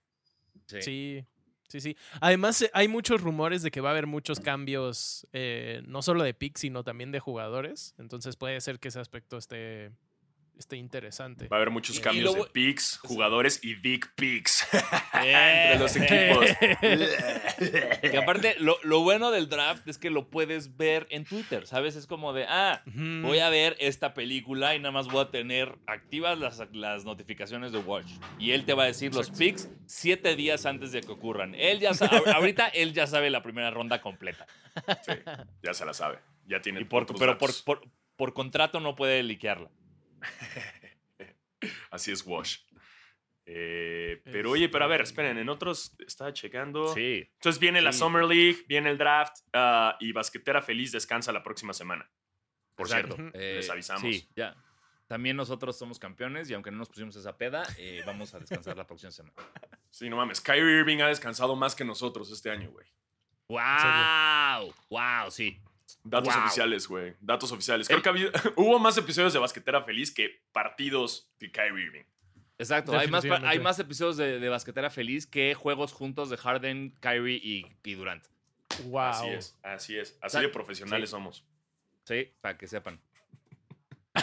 Sí. Sí, sí, sí. Además, eh, hay muchos rumores de que va a haber muchos cambios, eh, no solo de picks, sino también de jugadores. Entonces puede ser que ese aspecto esté, esté interesante. Va a haber muchos Y cambios lo de picks, jugadores y dick picks Eh. entre los equipos. Que aparte, lo, lo bueno del draft es que lo puedes ver en Twitter, ¿sabes? Es como de, ah, voy a ver esta película y nada más voy a tener activas las, las notificaciones de Watch. Y él te va a decir los picks siete días antes de que ocurran. Él ya sa- ahorita él ya sabe la primera ronda completa. Sí, ya se la sabe. Ya tiene Y por, pero por, por, por contrato no puede liquearla. Así es Wash. Eh, pero oye, pero a ver, Este- esperen, en otros estaba checando. Sí. Entonces viene la. Summer League, viene el draft ah, y Basquetera Feliz descansa la próxima semana. Por Exacto. cierto, Eh, les avisamos. Sí, ya. También nosotros somos campeones y aunque no nos pusimos esa peda, eh, vamos a descansar la próxima semana. Sí, no mames. Kyrie Irving ha descansado más que nosotros este año, güey. ¡Wow! ¡Wow! Sí. Datos Wow. oficiales, güey. Datos oficiales. Creo que ha habido- hubo más episodios de Basquetera Feliz que partidos de Kyrie Irving. Exacto. Hay más, hay más episodios de, de Basquetera Feliz que juegos juntos de Harden, Kyrie y, y Durant. Wow. Así es, así es. Así de profesionales sí. somos. Sí, para que sepan.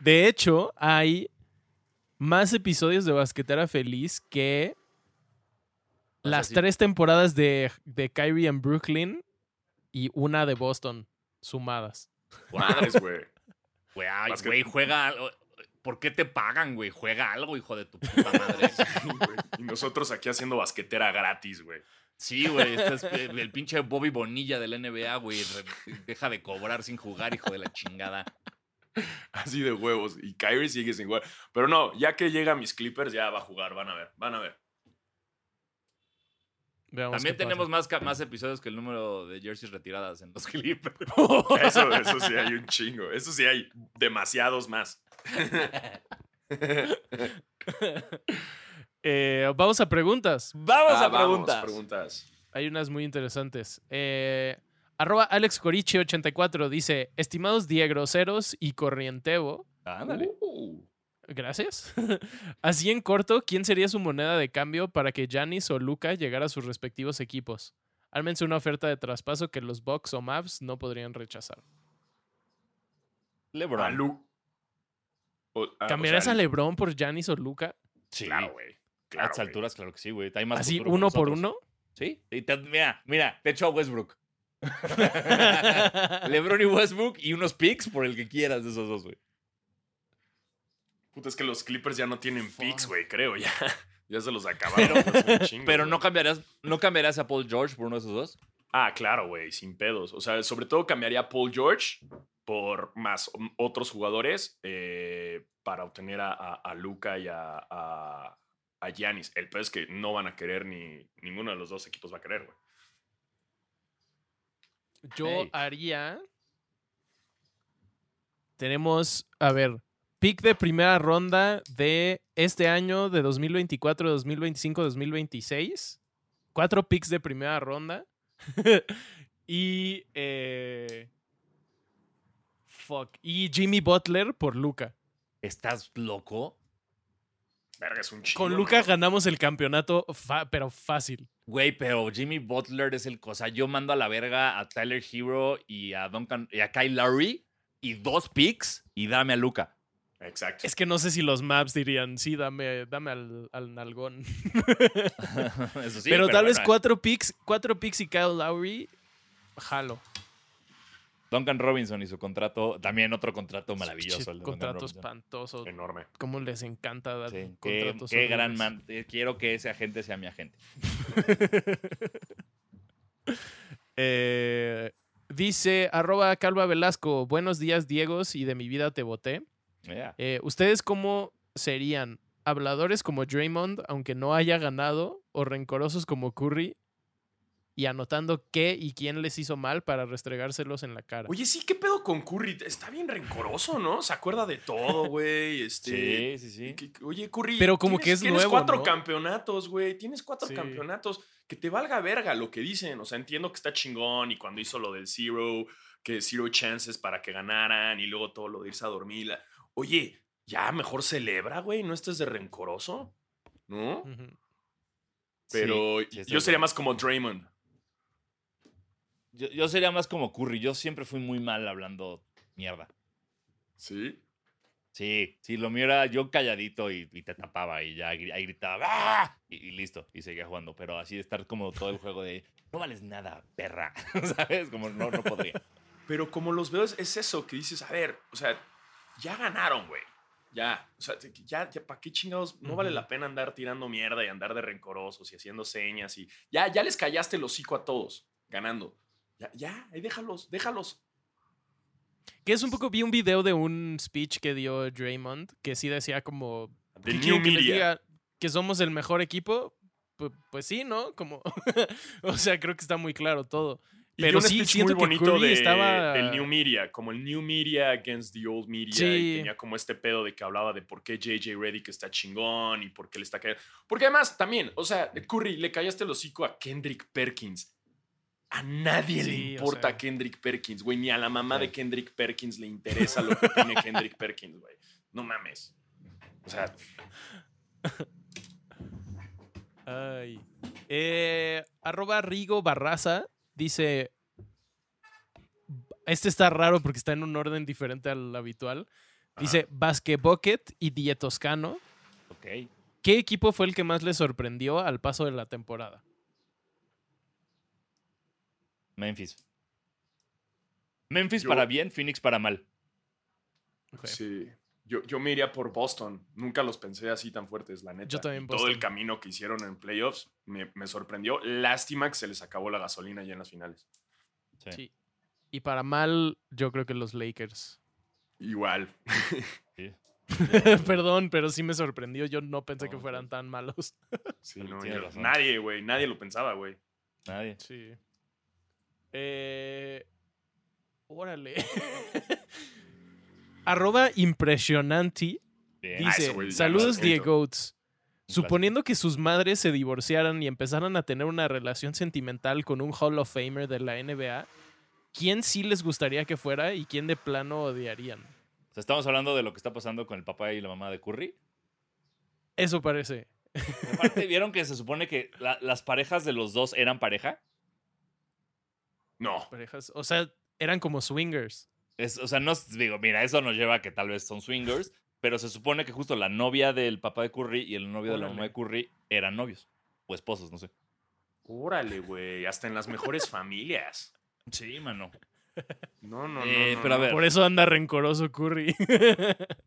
De hecho, hay más episodios de Basquetera Feliz que O sea, las sí. tres temporadas de, de Kyrie en Brooklyn y una de Boston sumadas. Madres, güey. Güey, juega algo. ¿Por qué te pagan, güey? Juega algo, hijo de tu puta madre. y nosotros aquí haciendo basquetera gratis, güey. Sí, güey. este es el, pinche Bobby Bonilla del NBA, güey. Deja de cobrar sin jugar, hijo de la chingada. Así de huevos. Y Kyrie sigue sin jugar. Pero no, ya que llega a mis Clippers, ya va a jugar. Van a ver, van a ver. Veamos También tenemos más, más episodios que el número de jerseys retiradas en los Clippers. Eso, eso sí hay un chingo. Eso sí hay demasiados más. Eh, vamos a preguntas. Vamos Ah, a preguntas. preguntas. Hay unas muy interesantes. Eh, arroba Alex Coriche84 dice: Estimados diegroseros y corrientevo. Ándale. Uh, Gracias. Así en corto, ¿quién sería su moneda de cambio para que Janis o Luca llegara a sus respectivos equipos? Ármense una oferta de traspaso que los Bucks o Mavs no podrían rechazar. LeBron. a Lu- o- o ¿Cambiarías sea, a LeBron por Janis o Luca? Sí. Claro, güey. a Claro, estas güey. alturas, claro que sí, güey. Hay más Así, uno por uno. Sí. Y te- mira, mira, te echo a Westbrook. LeBron y Westbrook y unos picks por el que quieras de esos dos, güey. Puta, es que los Clippers ya no tienen Fuck. picks, güey, creo. Ya, ya se los acabaron. Pero- chingo, güey. no cambiarías, no cambiarías a Paul George por uno de esos dos. Ah, claro, güey, sin pedos. O sea, sobre todo cambiaría a Paul George por más otros jugadores eh, para obtener a, a, a Luca y a, a, a Giannis. El peor es que no van a querer ni ninguno de los dos equipos va a querer, güey. Yo haría. Tenemos, a ver, pick de primera ronda de este año, de 2024, 2025, 2026. Cuatro picks de primera ronda. y. eh, fuck. Y Jimmy Butler por Luca. ¿Estás loco? Verga, es un chingo. Con. Luca ganamos el campeonato, pero fácil. Güey, pero Jimmy Butler es el cosa. Yo mando a la verga a Tyler Hero y a Duncan y a Kyle Lowry y dos picks y dame a Luca. Exacto. Es que no sé si los maps dirían, sí, dame, dame al, al nalgón. Eso sí. pero, tal vez cuatro picks, cuatro picks y Kyle Lowry, jalo. Duncan Robinson y su contrato, también otro contrato maravilloso. El de Contrato espantoso. Enorme. Cómo les encanta dar Sí, contratos qué gran man. eh, Quiero que ese agente sea mi agente. Eh, dice arroba Calva Velasco, buenos días Diegos y de mi vida te voté. Yeah. Eh, ¿Ustedes cómo serían? ¿Habladores como Draymond, aunque no haya ganado? ¿O rencorosos como Curry? Y anotando qué y quién les hizo mal para restregárselos en la cara. Oye, sí, ¿qué pedo con Curry? Está bien rencoroso, ¿no? Se acuerda de todo, güey. Este, Sí, sí, sí. Oye, Curry. Pero como tienes- que es tienes nuevo, cuatro ¿no? campeonatos, güey. Tienes cuatro Sí. campeonatos. Que te valga verga lo que dicen. O sea, entiendo que está chingón y cuando hizo lo del Zero, que Zero Chances para que ganaran y luego todo lo de irse a dormir. Oye, ya mejor celebra, güey. No estés de rencoroso, ¿no? Pero Sí, yo sería más como Draymond. Yo, yo sería más como Curry. Yo siempre fui muy mal hablando mierda. Sí. Sí, sí, lo mío era yo calladito y, y te tapaba y ya ahí gritaba ¡Ah! y, y listo, y seguía jugando. Pero así de estar como todo el juego de no vales nada, perra. ¿Sabes? Como no, no podría. Pero como los veo, es, es eso que dices, a ver, o sea, ya ganaron, güey. Ya, o sea, ya, ya ¿para qué chingados? No vale la pena andar tirando mierda y andar de rencorosos y haciendo señas y ya, ya les callaste el hocico a todos, ganando. Ya, ya, ahí déjalos, déjalos. Que es un poco, vi un video de un speech que dio Draymond, que sí decía como... The ¿qué new que media. diga? ¿Que somos el mejor equipo? Pu- Pues, sí, ¿no? Como... o sea, creo que está muy claro todo. Pero un sí, speech siento muy bonito de- estaba- del New Media, como el New Media against the Old Media. Sí. Y tenía como este pedo de que hablaba de por qué JJ Reddick está chingón y por qué le está cayendo. Porque además, también, o sea, Curry, le callaste el hocico a Kendrick Perkins. A nadie le o importa sea. Kendrick Perkins, güey. Ni a la mamá de Kendrick Perkins le interesa lo que tiene Kendrick Perkins, güey. No mames. O sea, Ay. Eh, arroba Rigo Barraza dice. Este está raro porque está en un orden diferente al habitual. Dice Basque Bucket y Die Toscano. Ok. ¿Qué equipo fue el que más le sorprendió al paso de la temporada? Memphis. Memphis Yo- para bien, Phoenix para mal. Ok. sí. Yo, yo me iría por Boston. Nunca los pensé así tan fuertes, la neta. Yo también Todo el camino que hicieron en playoffs me, me sorprendió. Lástima que se les acabó la gasolina ya en las finales. Sí. Sí. Y para mal, yo creo que los Lakers. Igual. Perdón, pero sí me sorprendió. Yo no pensé No, que fueran tan malos. Sí, no, yo- nadie, güey. Nadie lo pensaba, güey. Nadie. Sí. Eh, órale. Arroba Bien. Ah, dice: lo Saludos. Un Suponiendo que sus madres se divorciaran y empezaran a tener una relación sentimental con un Hall of Famer de la NBA, ¿quién sí les gustaría que fuera y quién de plano odiarían? O sea, estamos hablando de lo que está pasando con el papá y la mamá de Curry. Eso parece. Aparte, ¿vieron que se supone que la- las parejas de los dos eran pareja? No. Parejas. O sea, eran como swingers. Es- o sea, no digo, mira, eso nos lleva a que tal vez son swingers, pero se supone que justo la novia del papá de Curry y el novio de la mamá de Curry eran novios o esposos, no sé. Órale, güey. Hasta en las mejores familias. Sí, mano. No, no, no. Eh, no, pero a no. ver. Por eso anda rencoroso Curry.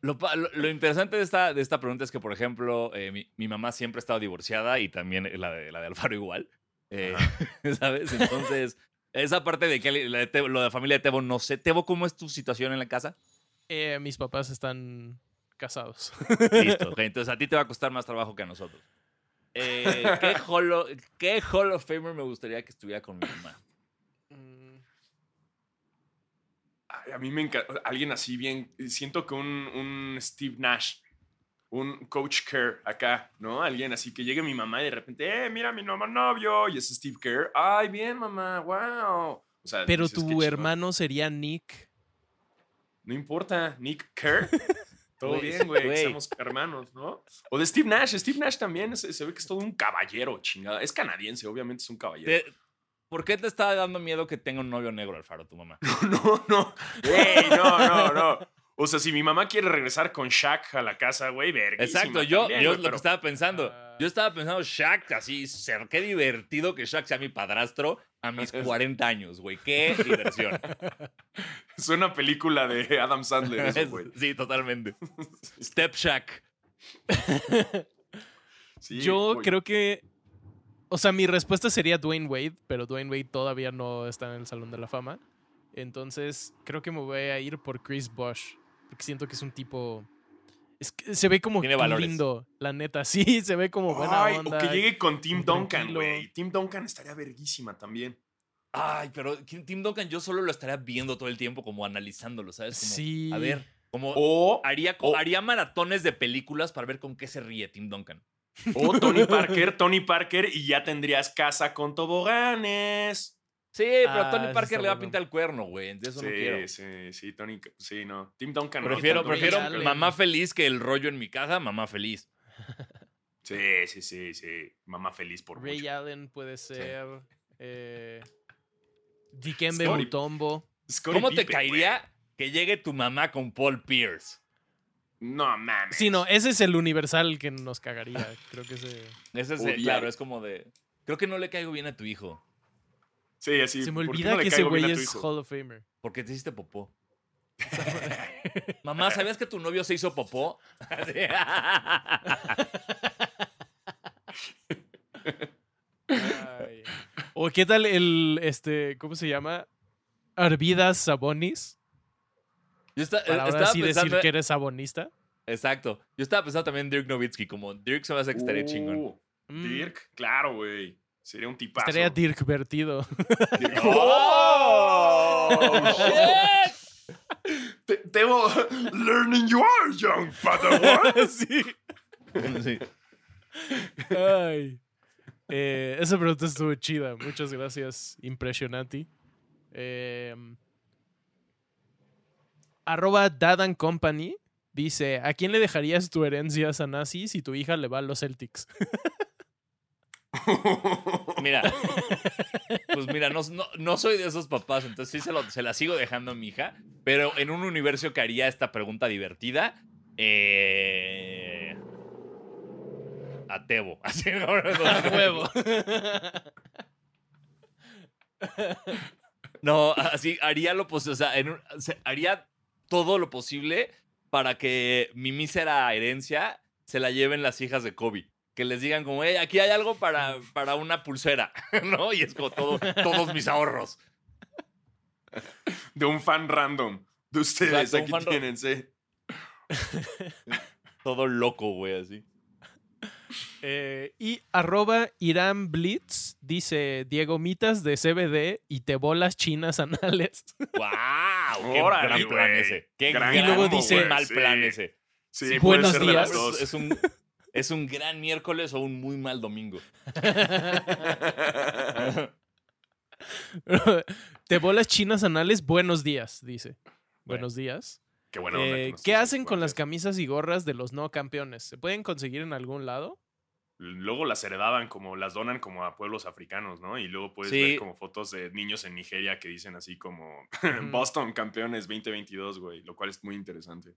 Lo- lo interesante de esta, de esta pregunta es que, por ejemplo, eh, mi, mi mamá siempre ha estado divorciada y también la de, la de Alfaro igual. Eh, ¿Sabes? Entonces, esa parte de que la de Tebo- lo de la familia de Tebo, no sé. Tebo, ¿cómo es tu situación en la casa? Eh, mis papás están casados. Listo. entonces a ti te va a costar más trabajo que a nosotros. Eh, ¿qué, Hall of, ¿Qué Hall of Famer me gustaría que estuviera con mi mamá? Mm, Ay, A mí me encanta. Alguien así bien. Siento que un, un Steve Nash. Un Coach Kerr acá, ¿no? Alguien así que llegue mi mamá y de repente, eh, mira mi nuevo novio. Y es Steve Kerr. Ay, bien, mamá, wow. O sea, Pero dices, "Qué tu chingón". hermano sería Nick. No importa, Nick Kerr. Todo bien, güey. Somos hermanos, ¿no? O de Steve Nash. Steve Nash también se, se ve que es todo un caballero, chingada. Es canadiense, obviamente es un caballero. ¿Por qué te está dando miedo que tenga un novio negro, Alfaro, tu mamá? No, no. Ey, no, no, no. O sea, si mi mamá quiere regresar con Shaq a la casa, güey, verguísima Exacto, yo, también, yo güey, lo pero que estaba pensando. Ah. Yo estaba pensando, Shaq, así, ser, qué divertido que Shaq sea mi padrastro a mis 40 años, güey. Qué diversión. Es una película de Adam Sandler, eso, güey. sí, totalmente. Step Shaq. Sí, Yo güey. creo que. O sea, mi respuesta sería Dwayne Wade, pero Dwayne Wade todavía no está en el Salón de la Fama. Entonces, creo que me voy a ir por Chris Bosh. Porque siento que es un tipo. Es que se ve como Tiene valores. lindo, la neta. Sí, se ve como buena Ay, onda. o que llegue con Tim Duncan, güey. Tim Duncan estaría verguísima también. Ay, pero Tim Duncan yo solo lo estaría viendo todo el tiempo, como analizándolo, ¿sabes? Como, Sí. A ver, como O, haría, o- haría maratones de películas para ver con qué se ríe Tim Duncan. o Tony Parker, Tony Parker, y ya tendrías casa con toboganes. Sí, pero Ah, Tony sí Parker le va a pintar el cuerno, güey. Entonces eso sí, no quiero. sí, sí, Tony, sí, no. Tim Duncan. no, Prefiero, prefiero mamá feliz que el rollo en mi casa, mamá feliz. Sí, sí, sí, sí. Mamá feliz por Ray mucho. Allen puede ser. Eh, Dikembe Scottie- Mutombo. Scottie ¿Cómo te caería que llegue tu mamá con Paul Pierce? No mames. Sí, no, ese es el universal que nos cagaría. Creo que ese. Ese es, Odiar. claro, es como de. Creo que no le caigo bien a tu hijo. Sí, así. se me ¿por qué olvida no que ese güey es? Hall of Famer. Porque te hiciste popó. Mamá, ¿sabías que tu novio se hizo popó? Ay. O qué tal el, este, ¿cómo se llama? Arvidas Sabonis. Yo esta- Para ahora estaba sí pensando. decir que eres sabonista. Exacto. Yo estaba pensando también en Dirk Nowitzki, como Dirk se me hace que estaría chingón. Uh, Mm, Dirk, claro, güey. Sería un tipazo. Estaría Dirk vertido. Dirk. ¡Oh! ¡Shit! Te- Tebo, learning you are, young Padawan. sí. Sí. Ay. Eh, esa pregunta estuvo chida. Muchas gracias. Impresionante. Eh, arroba Dad and Company dice: ¿A quién le dejarías tu herencia a Sanasi si tu hija le va a los Celtics? Mira, pues mira, no, no, no soy de esos papás, entonces sí se, lo- se la sigo dejando a mi hija, pero en un universo que haría esta pregunta divertida, eh, a Tebo. Así, A huevo. No, así haría lo posible, o sea, en un- se- haría todo lo posible para que mi mísera herencia se la lleven las hijas de Kobe. Que les digan como, hey, aquí hay algo para, para una pulsera, ¿no? Y es como todo, todos mis ahorros. De un fan random. De ustedes, Exacto, aquí tienen, sí. Todo loco, güey, así. Eh, y arroba Irán Blitz dice Diego Mitas de CBD y te bolas chinas anales. ¡Wow! ¡Qué Órale, gran plan ese! ¡Qué Gran gran, Y luego dice- mal Sí. plan ese! Sí, buenos ser de las días. dos. Es un, es un gran miércoles o un muy mal domingo. te bolas chinas anales, buenos días, dice. Buenos días. Qué buena onda Eh, ¿Qué hacen con las camisas y gorras de los no campeones? ¿Se pueden conseguir en algún lado? Luego las heredaban como, las donan como a pueblos africanos, ¿no? Y luego puedes Sí. ver como fotos de niños en Nigeria que dicen así como. Boston campeones 2022, güey, lo cual es muy interesante.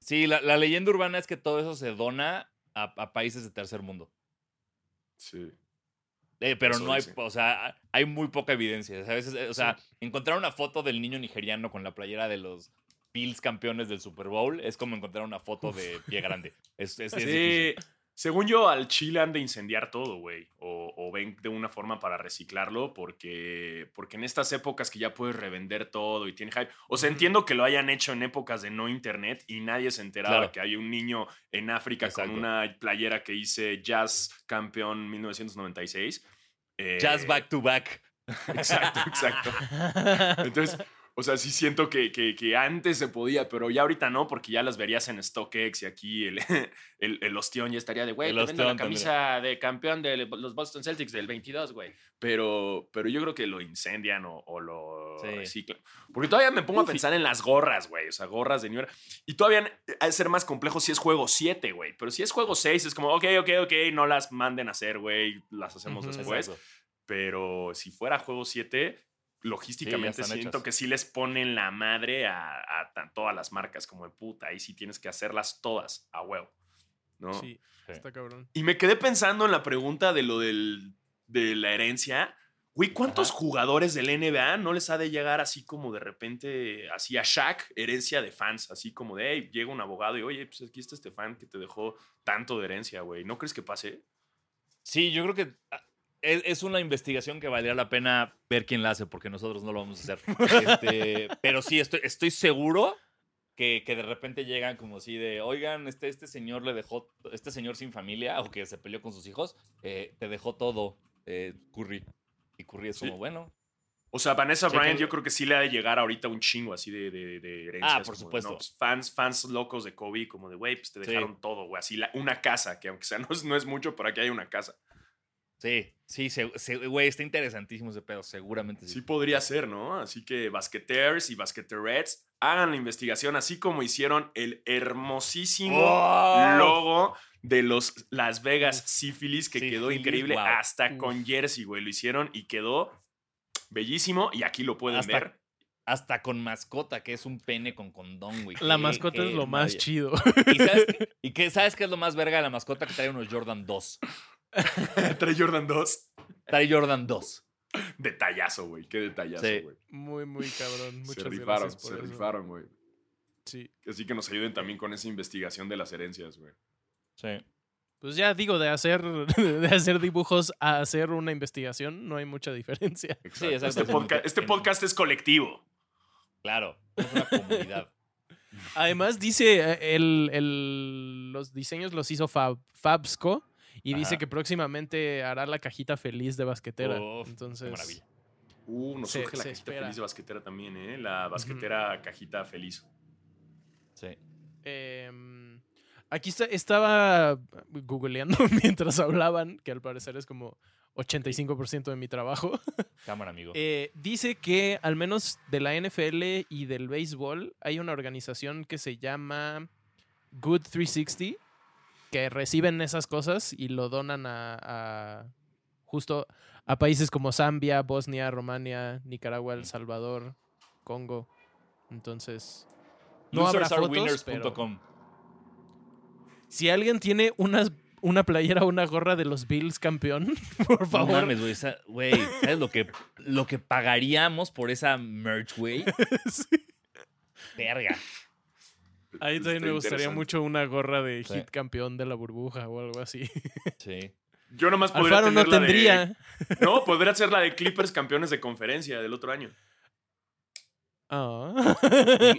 Sí, la, la leyenda urbana es que todo eso se dona a, a países de tercer mundo. Sí. Eh, pero Eso no hay, o sea, hay muy poca evidencia. A veces, eh, o sea, encontrar una foto del niño nigeriano con la playera de los Bills campeones del Super Bowl es como encontrar una foto de pie grande. Es, es- es difícil. Sí, según yo, al Chile han de incendiar todo, güey. O, o ven de una forma para reciclarlo, porque, porque en estas épocas que ya puedes revender todo y tiene hype. O sea, entiendo que lo hayan hecho en épocas de no internet y nadie se enteraba Claro. que hay un niño en África Exacto. con una playera que dice Jazz Campeón 1996. Eh, Jazz back to back. Exacto, exacto. Entonces, o sea, sí siento que, que- que antes se podía, pero ya ahorita no, porque ya las verías en StockX y aquí el, el, el ostión ya estaría de, güey, te la camisa de campeón de los Boston Celtics del 22, güey. Pero, pero yo creo que lo incendian o, o lo Sí. reciclan. Porque todavía me pongo a Uf, y- pensar en las gorras, güey. O sea, gorras de New York. Y todavía ha de ser más complejo si es juego 7, güey. Pero si es juego 6, es como, ok, ok, ok, no las manden a hacer, güey. Las hacemos Ujú. después. Exacto. Pero si fuera juego 7, logísticamente siento hechas. que sí les ponen la madre a, a tan- todas las marcas como de puta. Ahí sí tienes que hacerlas todas a huevo. ¿no? Sí, Sí. está cabrón. Y me quedé pensando en la pregunta de lo del, de la herencia. Güey, ¿cuántos Ajá. jugadores del NBA no les ha de llegar así como de repente, así a Shaq, herencia de fans? Así como de, hey, llega un abogado y, oye, pues aquí está este fan que te dejó tanto de herencia, güey. ¿No crees que pase? Sí, yo creo que ah, es, es una investigación que valdría la pena ver quién la hace, porque nosotros no lo vamos a hacer. Este, pero sí, estoy, estoy seguro que, que de repente llegan como así de, oigan, este, este señor le dejó, este señor sin familia o que se peleó con sus hijos, eh, te dejó todo, eh, Curry. Y Curry es Sí. como, bueno, O sea, Vanessa Bryant yo creo que sí le ha de llegar ahorita un chingo así de, de, de herencias. Ah, por como supuesto. no, pues, fans, fans locos de Kobe, como de, güey, pues te Sí. dejaron todo, güey. Así la- una casa, que aunque sea no es, no es mucho, pero aquí hay una casa. Sí, sí, güey, está interesantísimo ese pedo, seguramente sí. Sí podría ser, ¿no? Así que basqueteers y basqueterets hagan la investigación, así como hicieron el hermosísimo ¡Oh! logo de los Las Vegas Syphilis, que quedó Sífilis, increíble wow. hasta con jersey, güey. Lo hicieron y quedó bellísimo y aquí lo pueden Hasta- ver. Hasta con mascota, que es un pene con condón, güey. La Qué- mascota qué es lo más chido. ¿Y sabes, qué, y qué- sabes qué es lo más verga de la mascota? Que trae unos Jordan 2. Trae Jordan 2. Trae Jordan 2. Detallazo, güey. Qué detallazo, Sí. güey. Muy, muy cabrón. Se Muchas rifaron, gracias por se eso. rifaron, güey. Sí. Así que nos ayuden también con esa investigación de las herencias, güey. Sí. Pues ya digo, de hacer, de hacer dibujos a hacer una investigación, no hay mucha diferencia. Exacto. exacto. Este, Sí, podca- este en- podcast es colectivo. Claro. Es una comunidad. Además, dice, eh, el, el- los diseños los hizo Fab, Fabsco y dice que próximamente hará la cajita feliz de basquetera. Uf, qué Entonces, maravilla. Uh, nos Se- surge la cajita espera. feliz de basquetera también, ¿eh? La basquetera cajita feliz. Sí. em, aquí está, estaba googleando mientras hablaban, que al parecer es como 85% de mi trabajo. Cámara, amigo. Eh, dice que al menos de la NFL y del béisbol hay una organización que se llama Good 360 que reciben esas cosas y lo donan a, a- justo a países como Zambia, Bosnia, Romania, Nicaragua, El Salvador, Congo. Entonces, no habrá fotos, pero si alguien tiene unas, una playera o una gorra de los Bills campeón, por No favor. mames, güey. esa- Güey, ¿sabes lo que, lo que pagaríamos por esa merch, güey? Sí. Verga. Ahí también me gustaría mucho una gorra de Sí. hit campeón de la burbuja o algo así. Sí. Yo nomás podría Alfaro no tener de- tendría. No, podría ser la de Clippers campeones de conferencia del otro año. Ah.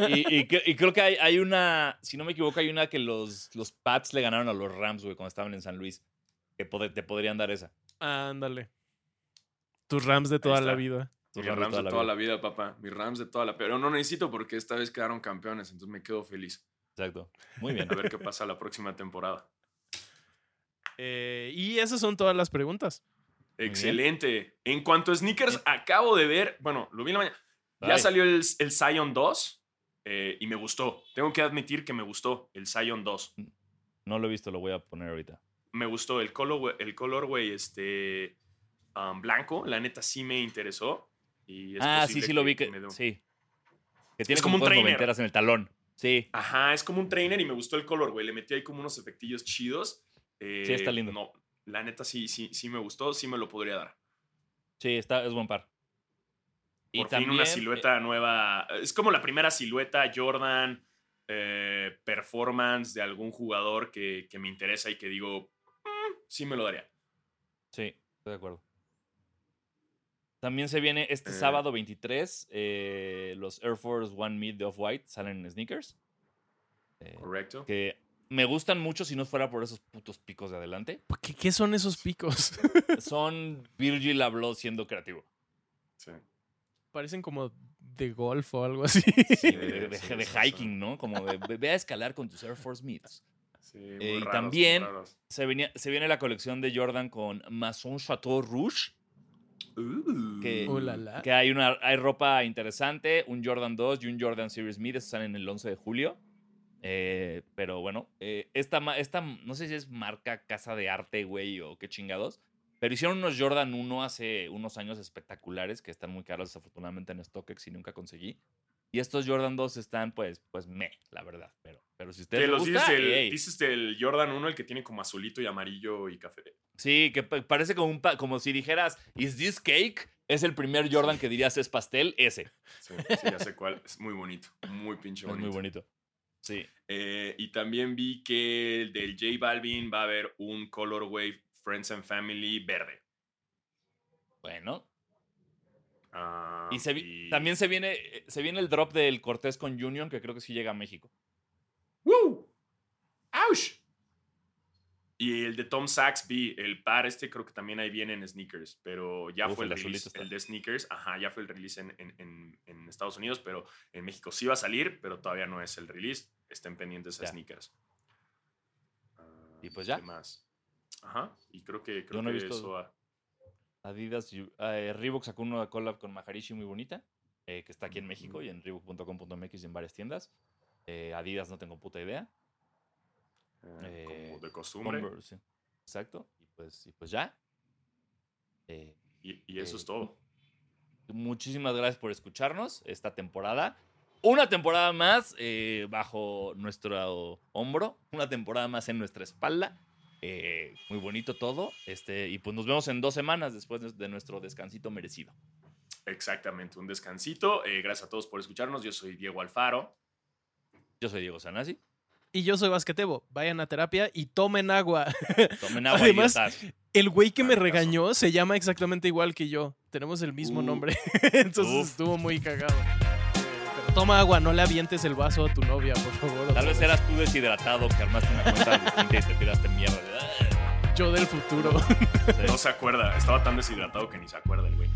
Y, y- y cre- y creo que hay, hay una, si no me equivoco, hay una que los, los Pats le ganaron a los Rams, güey, cuando estaban en San Luis. Que pod- te podrían dar esa. Ándale. Tus Rams de toda la vida. Tus Mis Rams de toda la vida, papá. Mis Rams de toda la Pero no necesito porque esta vez quedaron campeones, entonces me quedo feliz. Exacto. Muy bien. A ver qué pasa la próxima temporada. Eh, y esas son todas las preguntas. Excelente. En cuanto a sneakers, acabo de ver, bueno, lo vi en la mañana. Ya salió el, el Zion 2 eh, y me gustó. Tengo que admitir que me gustó el Zion 2. No lo he visto, lo voy a poner ahorita. Me gustó el color, el color, güey, este um, blanco. La neta sí me interesó. Y es Ah, sí, sí lo vi que. me Sí. Que tiene Es como un trainer. en el talón. Sí. Ajá, es como un trainer y me gustó el color, güey. Le metí ahí como unos efectillos chidos. Eh, Sí, está lindo. No, la neta sí, sí, sí me gustó, sí me lo podría dar. Sí, está, es buen par. Por fin una eh, silueta nueva. Es como la primera silueta Jordan eh, performance de algún jugador que, que me interesa y que digo, "Mm, sí me lo daría. Sí, estoy de acuerdo. También se viene este Eh. sábado 23. eh, los Air Force One Mid de Off-White salen en sneakers. Eh, ¿Correcto? que me gustan mucho si no fuera por esos putos picos de adelante. ¿Qué, qué son esos picos? Son Virgil habló siendo creativo. Sí. Parecen como de golf o algo así. Sí, de, de- sí, de sí, sí. hiking, ¿no? Como de ve- ve a escalar con tus Air Force Mids. Sí, muy Eh, y muy también- raros. Se, venía, se viene la colección de Jordan con Maison Chateau Rouge. Uh. que- Oh, la, la. Que hay, una, hay ropa interesante, un Jordan 2 y un Jordan Series Mid, estos salen el 11 de julio. Eh, pero bueno, eh, esta, esta, no sé si es marca Casa de Arte, güey, o qué chingados. Pero hicieron unos Jordan 1 hace unos años espectaculares que están muy caros desafortunadamente en StockX y nunca conseguí. Y estos Jordan 2 están pues, pues me, la verdad. Pero, pero si ustedes Que los gusta, dices, el, dices del Jordan 1, el que tiene como azulito y amarillo y café. Sí, que pa- parece como, un pa- como si dijeras, ¿is this cake? Es el primer Jordan que dirías es pastel, ese. Sí, sí, ya sé cuál. Es muy bonito. Muy pinche Es bonito. muy bonito. Sí. Eh, y también vi que el del J Balvin va a haber un Colorway Friends and Family verde. Bueno. Ah, Y, se vi- y- también se viene, eh, se viene el drop del Cortés con Union, que creo que sí llega a México. ¡Woo! ¡Auch! Y el de Tom Sachs vi, el par este creo que también ahí viene en sneakers, pero ya Uf, fue el, release, el de sneakers, ajá, ya fue el release en, en- en- en Estados Unidos, pero en México sí va a salir, pero todavía no es el release, estén pendientes a sneakers. Ah, Y pues ya. ¿Qué más? Ajá, y creo que, creo no he que visto- eso... ha- Adidas, eh, Reebok sacó una collab con Maharishi muy bonita, eh, que está aquí en México y en reebok.com.mx y en varias tiendas. Eh, Adidas no tengo puta idea. eh, Eh, como de costumbre. Converse, sí. Exacto. Y pues, y pues ya. Y, y eso es todo. muchísimas gracias por escucharnos esta temporada. Una temporada más eh, bajo nuestro hombro, una temporada más en nuestra espalda. Eh, muy bonito todo. Este, y pues nos vemos en dos semanas después de- de nuestro descansito merecido. Exactamente, un descansito. Eh, gracias a todos por escucharnos. Yo soy Diego Alfaro. Yo soy Diego Sanasi. Y yo soy Basquetebo. Vayan a terapia y tomen agua. Tomen agua, Además. El güey que me caso. regañó se llama exactamente igual que yo. Tenemos el mismo Uh. nombre. Entonces Uf. estuvo muy cagado. Pero toma agua, no le avientes el vaso a tu novia, por favor. Tal vez eras tú deshidratado que armaste una cuenta distinta y te tiraste mierda. Yo del futuro. No se acuerda, estaba tan deshidratado que ni se acuerda el güey.